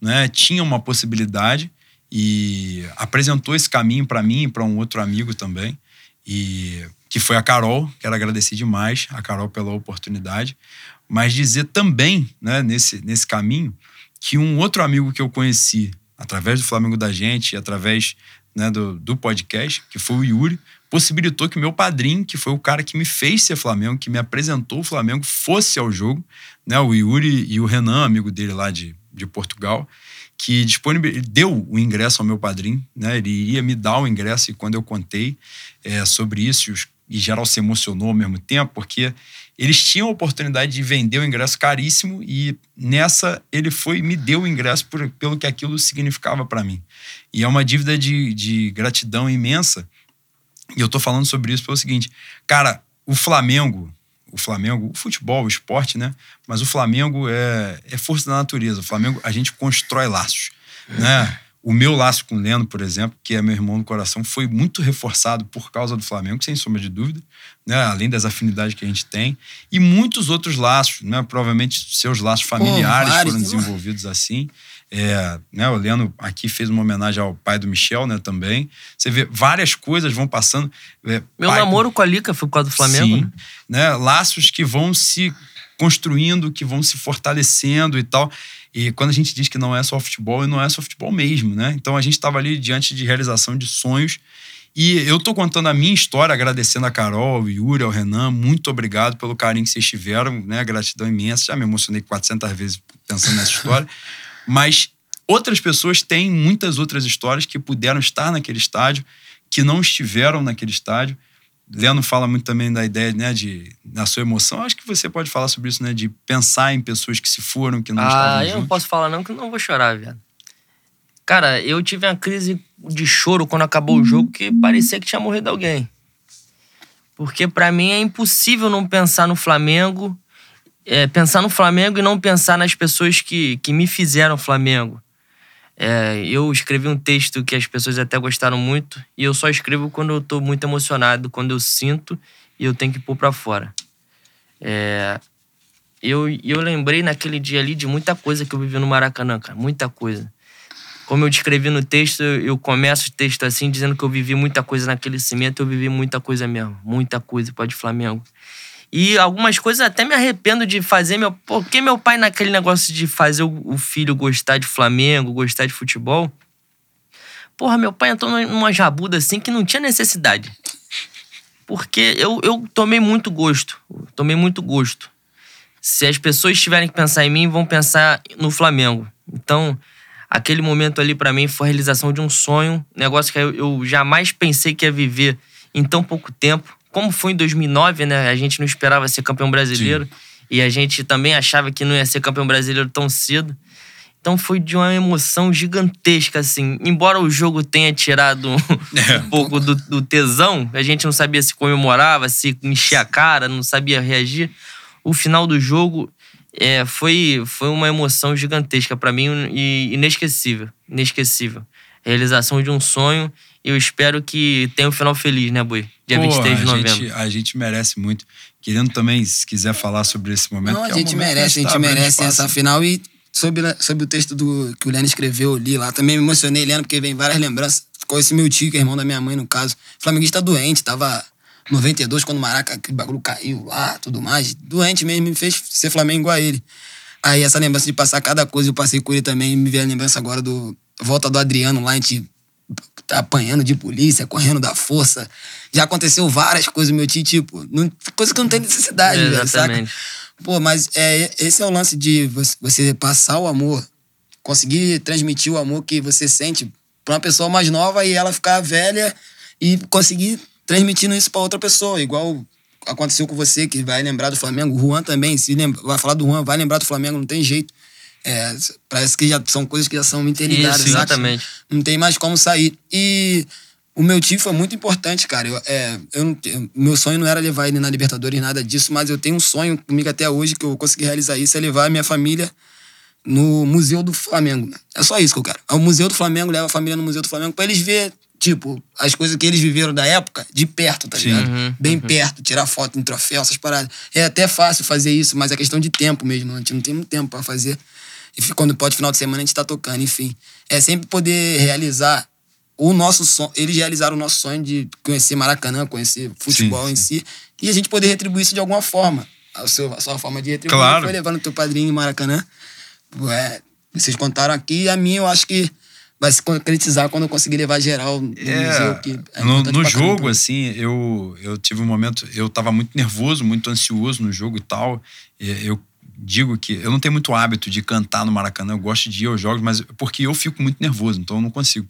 né, tinha uma possibilidade e apresentou esse caminho para mim e para um outro amigo também. E que foi a Carol, quero agradecer demais a Carol pela oportunidade, mas dizer também, né, nesse, nesse caminho, que um outro amigo que eu conheci através do Flamengo da Gente através né, do, do podcast, que foi o Yuri, possibilitou que meu padrinho, que foi o cara que me fez ser Flamengo, que me apresentou o Flamengo, fosse ao jogo, né, o Yuri e o Renan, amigo dele lá de, de Portugal, que disponibil... deu o ingresso ao meu padrinho, né? Ele iria me dar o ingresso e quando eu contei é, sobre isso, os... e geral se emocionou ao mesmo tempo, porque eles tinham a oportunidade de vender o ingresso caríssimo e nessa ele foi me deu o ingresso por, pelo que aquilo significava para mim. E é uma dívida de, de gratidão imensa. E eu tô falando sobre isso pelo seguinte, cara, o Flamengo, o Flamengo, o futebol, o esporte, né? Mas o Flamengo é, é força da natureza. O Flamengo, a gente constrói laços, né? O meu laço com o Leno, por exemplo, que é meu irmão do coração, foi muito reforçado por causa do Flamengo, sem sombra de dúvida, né? além das afinidades que a gente tem. E muitos outros laços, né? provavelmente seus laços familiares vários, foram né? desenvolvidos assim. É, né, o Leno aqui fez uma homenagem ao pai do Michel, né, também. Você vê, várias coisas vão passando. É, Meu pai- namoro com a Lica foi por causa do Flamengo. Sim, né? né? Laços que vão se construindo, que vão se fortalecendo e tal. E quando a gente diz que não é só futebol, e não é só futebol mesmo, né? Então a gente estava ali diante de realização de sonhos. E eu tô contando a minha história, agradecendo a Carol, ao Yuri, ao Renan. Muito obrigado pelo carinho que vocês tiveram, né? Gratidão imensa. Já me emocionei 400 vezes pensando nessa história. [laughs] Mas outras pessoas têm muitas outras histórias que puderam estar naquele estádio, que não estiveram naquele estádio. Leno fala muito também da ideia, né, de na sua emoção. Acho que você pode falar sobre isso, né, de pensar em pessoas que se foram, que não ah, estavam eu juntos. não posso falar não, que eu não vou chorar, viado. Cara, eu tive uma crise de choro quando acabou o jogo que parecia que tinha morrido alguém. Porque pra mim é impossível não pensar no Flamengo, é, pensar no Flamengo e não pensar nas pessoas que, que me fizeram Flamengo. É, eu escrevi um texto que as pessoas até gostaram muito e eu só escrevo quando eu tô muito emocionado, quando eu sinto e eu tenho que pôr pra fora. É, eu, eu lembrei naquele dia ali de muita coisa que eu vivi no Maracanã, cara, muita coisa. Como eu descrevi no texto, eu começo o texto assim, dizendo que eu vivi muita coisa naquele cimento, eu vivi muita coisa mesmo, muita coisa pode Flamengo. E algumas coisas até me arrependo de fazer. Meu, porque meu pai, naquele negócio de fazer o, filho gostar de Flamengo, gostar de futebol. Porra, meu pai entrou numa jabuda assim que não tinha necessidade. Porque eu, eu tomei muito gosto. Tomei muito gosto. Se as pessoas tiverem que pensar em mim, vão pensar no Flamengo. Então, aquele momento ali para mim foi a realização de um sonho, negócio que eu, eu jamais pensei que ia viver em tão pouco tempo como foi em 2009, né? A gente não esperava ser campeão brasileiro. Sim. E a gente também achava que não ia ser campeão brasileiro tão cedo. Então foi de uma emoção gigantesca, assim. Embora o jogo tenha tirado [laughs] é. um pouco do, do, tesão, a gente não sabia se comemorava, se enchia a cara, não sabia reagir. O final do jogo é, foi, foi uma emoção gigantesca para mim e inesquecível. Inesquecível. Realização de um sonho eu espero que tenha um final feliz, né, Boi? Dia Pô, 23 de novembro. Gente, a gente merece muito. Querendo também, se quiser falar sobre esse momento. Não, a é gente um merece, a gente merece essa final. E sobre, sobre o texto do, que o Leno escreveu ali lá, também me emocionei, Leno, porque vem várias lembranças. Com esse meu tio, que é irmão da minha mãe, no caso. O flamenguista doente, tava 92, quando o Maraca, aquele bagulho caiu lá, tudo mais. Doente mesmo, me fez ser Flamengo igual a ele. Aí essa lembrança de passar cada coisa, eu passei com ele também, me veio a lembrança agora do volta do Adriano lá, a gente apanhando de polícia, correndo da força. Já aconteceu várias coisas, meu tio, tipo, não, coisa que não tem necessidade, é, velho, saca? Pô, mas é, esse é o lance de você passar o amor, conseguir transmitir o amor que você sente pra uma pessoa mais nova e ela ficar velha e conseguir transmitindo isso para outra pessoa, igual aconteceu com você, que vai lembrar do Flamengo. O Juan também, se lembra, vai falar do Juan, vai lembrar do Flamengo, não tem jeito. É, parece que já são coisas que já são interligadas. Isso, exatamente. Não tem mais como sair. E o meu tio foi muito importante, cara. Eu, é, eu não, meu sonho não era levar ele na Libertadores, nada disso, mas eu tenho um sonho comigo até hoje que eu consegui realizar isso, é levar a minha família no Museu do Flamengo. É só isso que eu quero. É o Museu do Flamengo, leva a família no Museu do Flamengo pra eles ver, tipo, as coisas que eles viveram da época de perto, tá ligado? Uhum, Bem uhum. perto, tirar foto em troféu, essas paradas. É até fácil fazer isso, mas é questão de tempo mesmo. A gente não tem muito tempo para fazer. E quando pode, final de semana, a gente tá tocando, enfim. É sempre poder realizar o nosso sonho. Eles realizaram o nosso sonho de conhecer Maracanã, conhecer futebol sim, em si. E a gente poder retribuir isso de alguma forma. A, seu, a sua forma de retribuir claro. foi levando teu padrinho em Maracanã. É, vocês contaram aqui, e a minha eu acho que vai se concretizar quando eu conseguir levar geral no é, museu. Que é no, no jogo, assim, eu, eu tive um momento, eu tava muito nervoso, muito ansioso no jogo e tal. Eu digo que eu não tenho muito hábito de cantar no Maracanã, eu gosto de ir aos jogos, mas porque eu fico muito nervoso, então eu não consigo.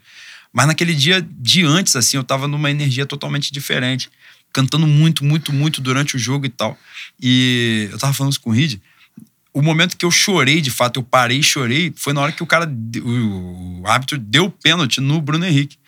Mas naquele dia de antes, assim, eu tava numa energia totalmente diferente, cantando muito, muito, muito durante o jogo e tal. E eu tava falando isso com o Reed. O momento que eu chorei, de fato, eu parei e chorei, foi na hora que o cara, o, árbitro deu pênalti no Bruno Henrique.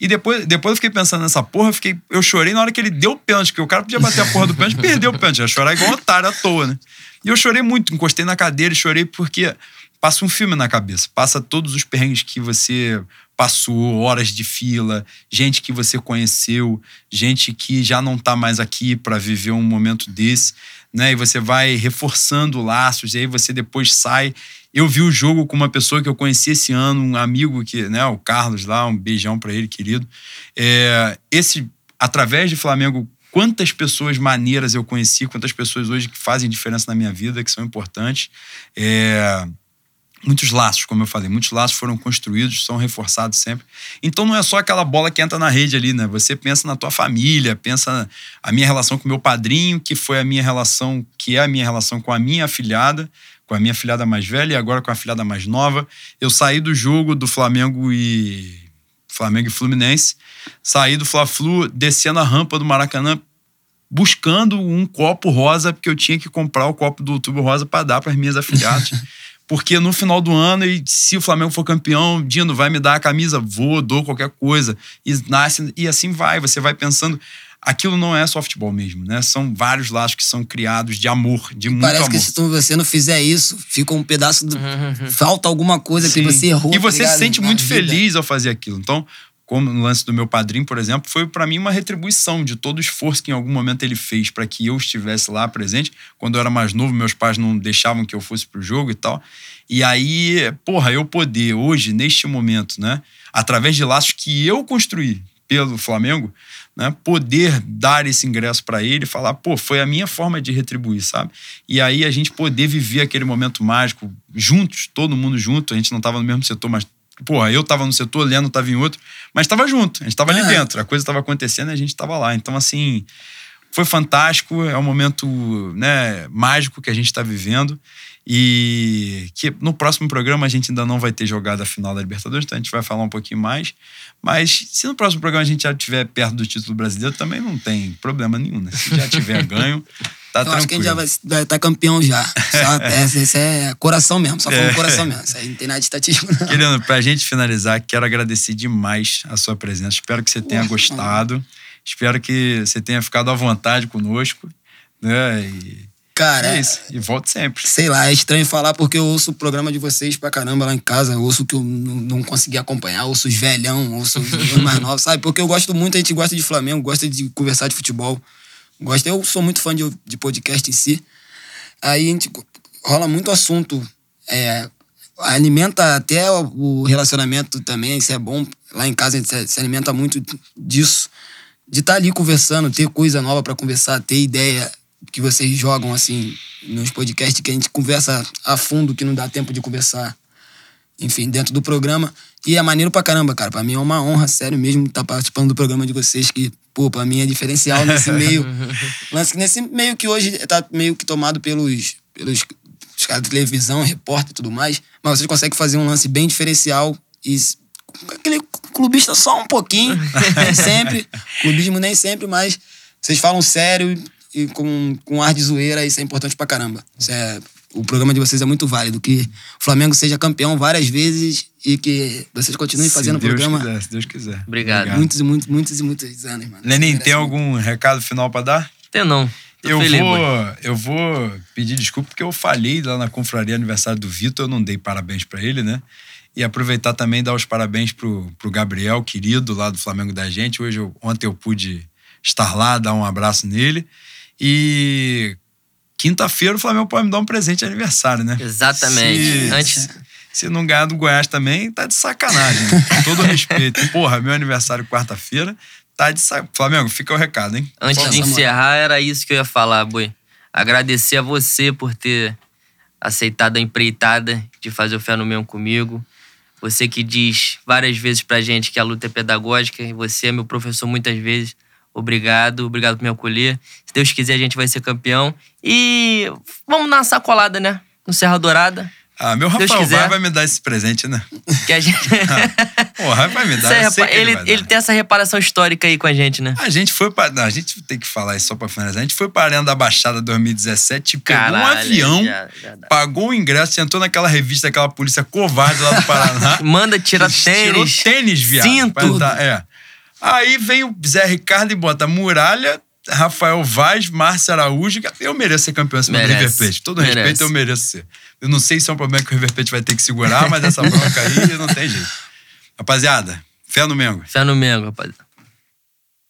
E depois, depois eu fiquei pensando nessa porra, eu, fiquei, eu chorei na hora que ele deu o pênalti, porque o cara podia bater a porra do pênalti [laughs] e perder o pênalti. Ia chorar igual um otário à toa, né? E eu chorei muito, encostei na cadeira e chorei porque passa um filme na cabeça. Passa todos os perrengues que você passou, horas de fila, gente que você conheceu, gente que já não tá mais aqui para viver um momento desse, né? E você vai reforçando laços, e aí você depois sai. Eu vi o jogo com uma pessoa que eu conheci esse ano, um amigo que, né, o Carlos lá, um beijão para ele, querido. É, esse através de Flamengo quantas pessoas maneiras eu conheci, quantas pessoas hoje que fazem diferença na minha vida, que são importantes. É, muitos laços, como eu falei, muitos laços foram construídos, são reforçados sempre. Então não é só aquela bola que entra na rede ali, né? Você pensa na tua família, pensa a minha relação com meu padrinho, que foi a minha relação, que é a minha relação com a minha afilhada, com a minha filhada mais velha e agora com a filhada mais nova. Eu saí do jogo do Flamengo e Flamengo e Fluminense. Saí do Fla-Flu, descendo a rampa do Maracanã, buscando um copo rosa, porque eu tinha que comprar o copo do Outubro Rosa para dar para as minhas afiliadas. [laughs] porque no final do ano, e se o Flamengo for campeão, Dino vai me dar a camisa, vou, dou qualquer coisa. E, nasce, e assim vai, você vai pensando aquilo não é só futebol mesmo, né? São vários laços que são criados de amor, de muito Parece amor. que se você não fizer isso, fica um pedaço do. Falta alguma coisa que você errou. E tá você se sente muito vida. feliz ao fazer aquilo. Então, como no lance do meu padrinho, por exemplo, foi pra mim uma retribuição de todo o esforço que em algum momento ele fez para que eu estivesse lá presente. Quando eu era mais novo, meus pais não deixavam que eu fosse pro jogo e tal. E aí, porra, eu poder hoje, neste momento, né, através de laços que eu construí pelo Flamengo, né, poder dar esse ingresso para ele falar, pô, foi a minha forma de retribuir, sabe? E aí a gente poder viver aquele momento mágico juntos, todo mundo junto, a gente não tava no mesmo setor, mas porra, eu tava no setor, o Leno tava em outro, mas tava junto, a gente tava ali É. dentro, a coisa tava acontecendo e a gente tava lá. Então assim, foi fantástico, é um momento, né, mágico que a gente está vivendo e que no próximo programa a gente ainda não vai ter jogado a final da Libertadores, então a gente vai falar um pouquinho mais. Mas se no próximo programa a gente já estiver perto do título brasileiro, também não tem problema nenhum, né? Se já tiver [laughs] ganho, tá Eu tranquilo. acho que a gente já vai estar tá campeão já. Só, [laughs] essa, essa é coração mesmo, só falando É. coração mesmo. Isso aí não tem nada de estatístico, não. Querido, pra gente finalizar, quero agradecer demais a sua presença. Espero que você tenha gostado. Espero que você tenha ficado à vontade conosco. Né? E Cara, é é, isso. E volte sempre. sei lá, é estranho falar porque eu ouço o programa de vocês pra caramba lá em casa. Eu ouço o que eu não, não consegui acompanhar, ouço os velhão, ouço os mais novos, sabe? Porque eu gosto muito, a gente gosta de Flamengo, gosta de conversar de futebol. Gosta, eu sou muito fã de, de podcast em si. Aí a gente rola muito assunto. é, alimenta até o relacionamento também, isso é bom. Lá em casa a gente se, se alimenta muito disso. De estar ali conversando, ter coisa nova pra conversar, ter ideia que vocês jogam assim nos podcasts que a gente conversa a fundo, que não dá tempo de conversar, enfim, dentro do programa. E é maneiro pra caramba, cara. Pra mim é uma honra, sério mesmo, estar participando do programa de vocês, que, pô, pra mim é diferencial nesse [laughs] meio. Lance, nesse meio que hoje tá meio que tomado pelos, pelos os caras de televisão, repórter e tudo mais. Mas vocês conseguem fazer um lance bem diferencial e aquele clubista só um pouquinho, [laughs] nem sempre. Clubismo nem sempre, mas vocês falam sério e com, com ar de zoeira, isso é importante pra caramba. Isso é, o programa de vocês é muito válido. Que o Flamengo seja campeão várias vezes e que vocês continuem fazendo o se Deus programa quiser, se Deus quiser. Obrigado. muitos e muitos, muitos e muitos anos, mano. Lenin, tem muito. algum recado final pra dar? Tem não. Tô Eu feliz, vou, eu vou pedir desculpa porque eu falhei lá na confraria aniversário do Vitor, eu não dei parabéns pra ele, né? E aproveitar também e dar os parabéns pro, pro Gabriel, querido lá do Flamengo da gente. Hoje, eu- ontem eu pude estar lá, dar um abraço nele. E quinta-feira o Flamengo pode me dar um presente de aniversário, né? Exatamente. Se, Antes- se não ganhar do Goiás também, tá de sacanagem. Né? Com todo respeito. [laughs] Porra, meu aniversário quarta-feira, tá de sacanagem. Flamengo, fica o recado, hein? Antes Pô, de encerrar, era isso que eu ia falar, Boi. Agradecer a você por ter aceitado a empreitada de fazer o Fé no Mesmo comigo. Você que diz várias vezes pra gente que a luta é pedagógica e você é meu professor muitas vezes. Obrigado, obrigado por me acolher. Se Deus quiser, a gente vai ser campeão. E vamos dar uma sacolada, né? No Serra Dourada. Ah, meu Rafael quiser. vai, me dar esse presente, né? [laughs] Que a gente. [laughs] Porra, vai me dar. Repa- ele, ele, dar. ele tem essa reparação histórica aí com a gente, né? A gente foi pra. Não, a gente tem que falar isso só pra finalizar. A gente foi pra Arena da Baixada 2017, pegou um Caralho, avião, já- já dá. pagou o ingresso, sentou naquela revista daquela polícia covarde lá do Paraná. [laughs] Manda tirar Tirou tênis. tênis, viado. cinto. entrar, é. Aí vem o Zé Ricardo e bota Muralha, Rafael Vaz, Márcio Araújo. Eu mereço ser campeão acima do Merece. River Plate. Todo Merece. respeito, eu mereço ser. Eu não sei se é um problema que o River Plate vai ter que segurar, mas essa bronca aí não tem jeito. Rapaziada, fé no Mengo. Fé no Mengo, rapaziada.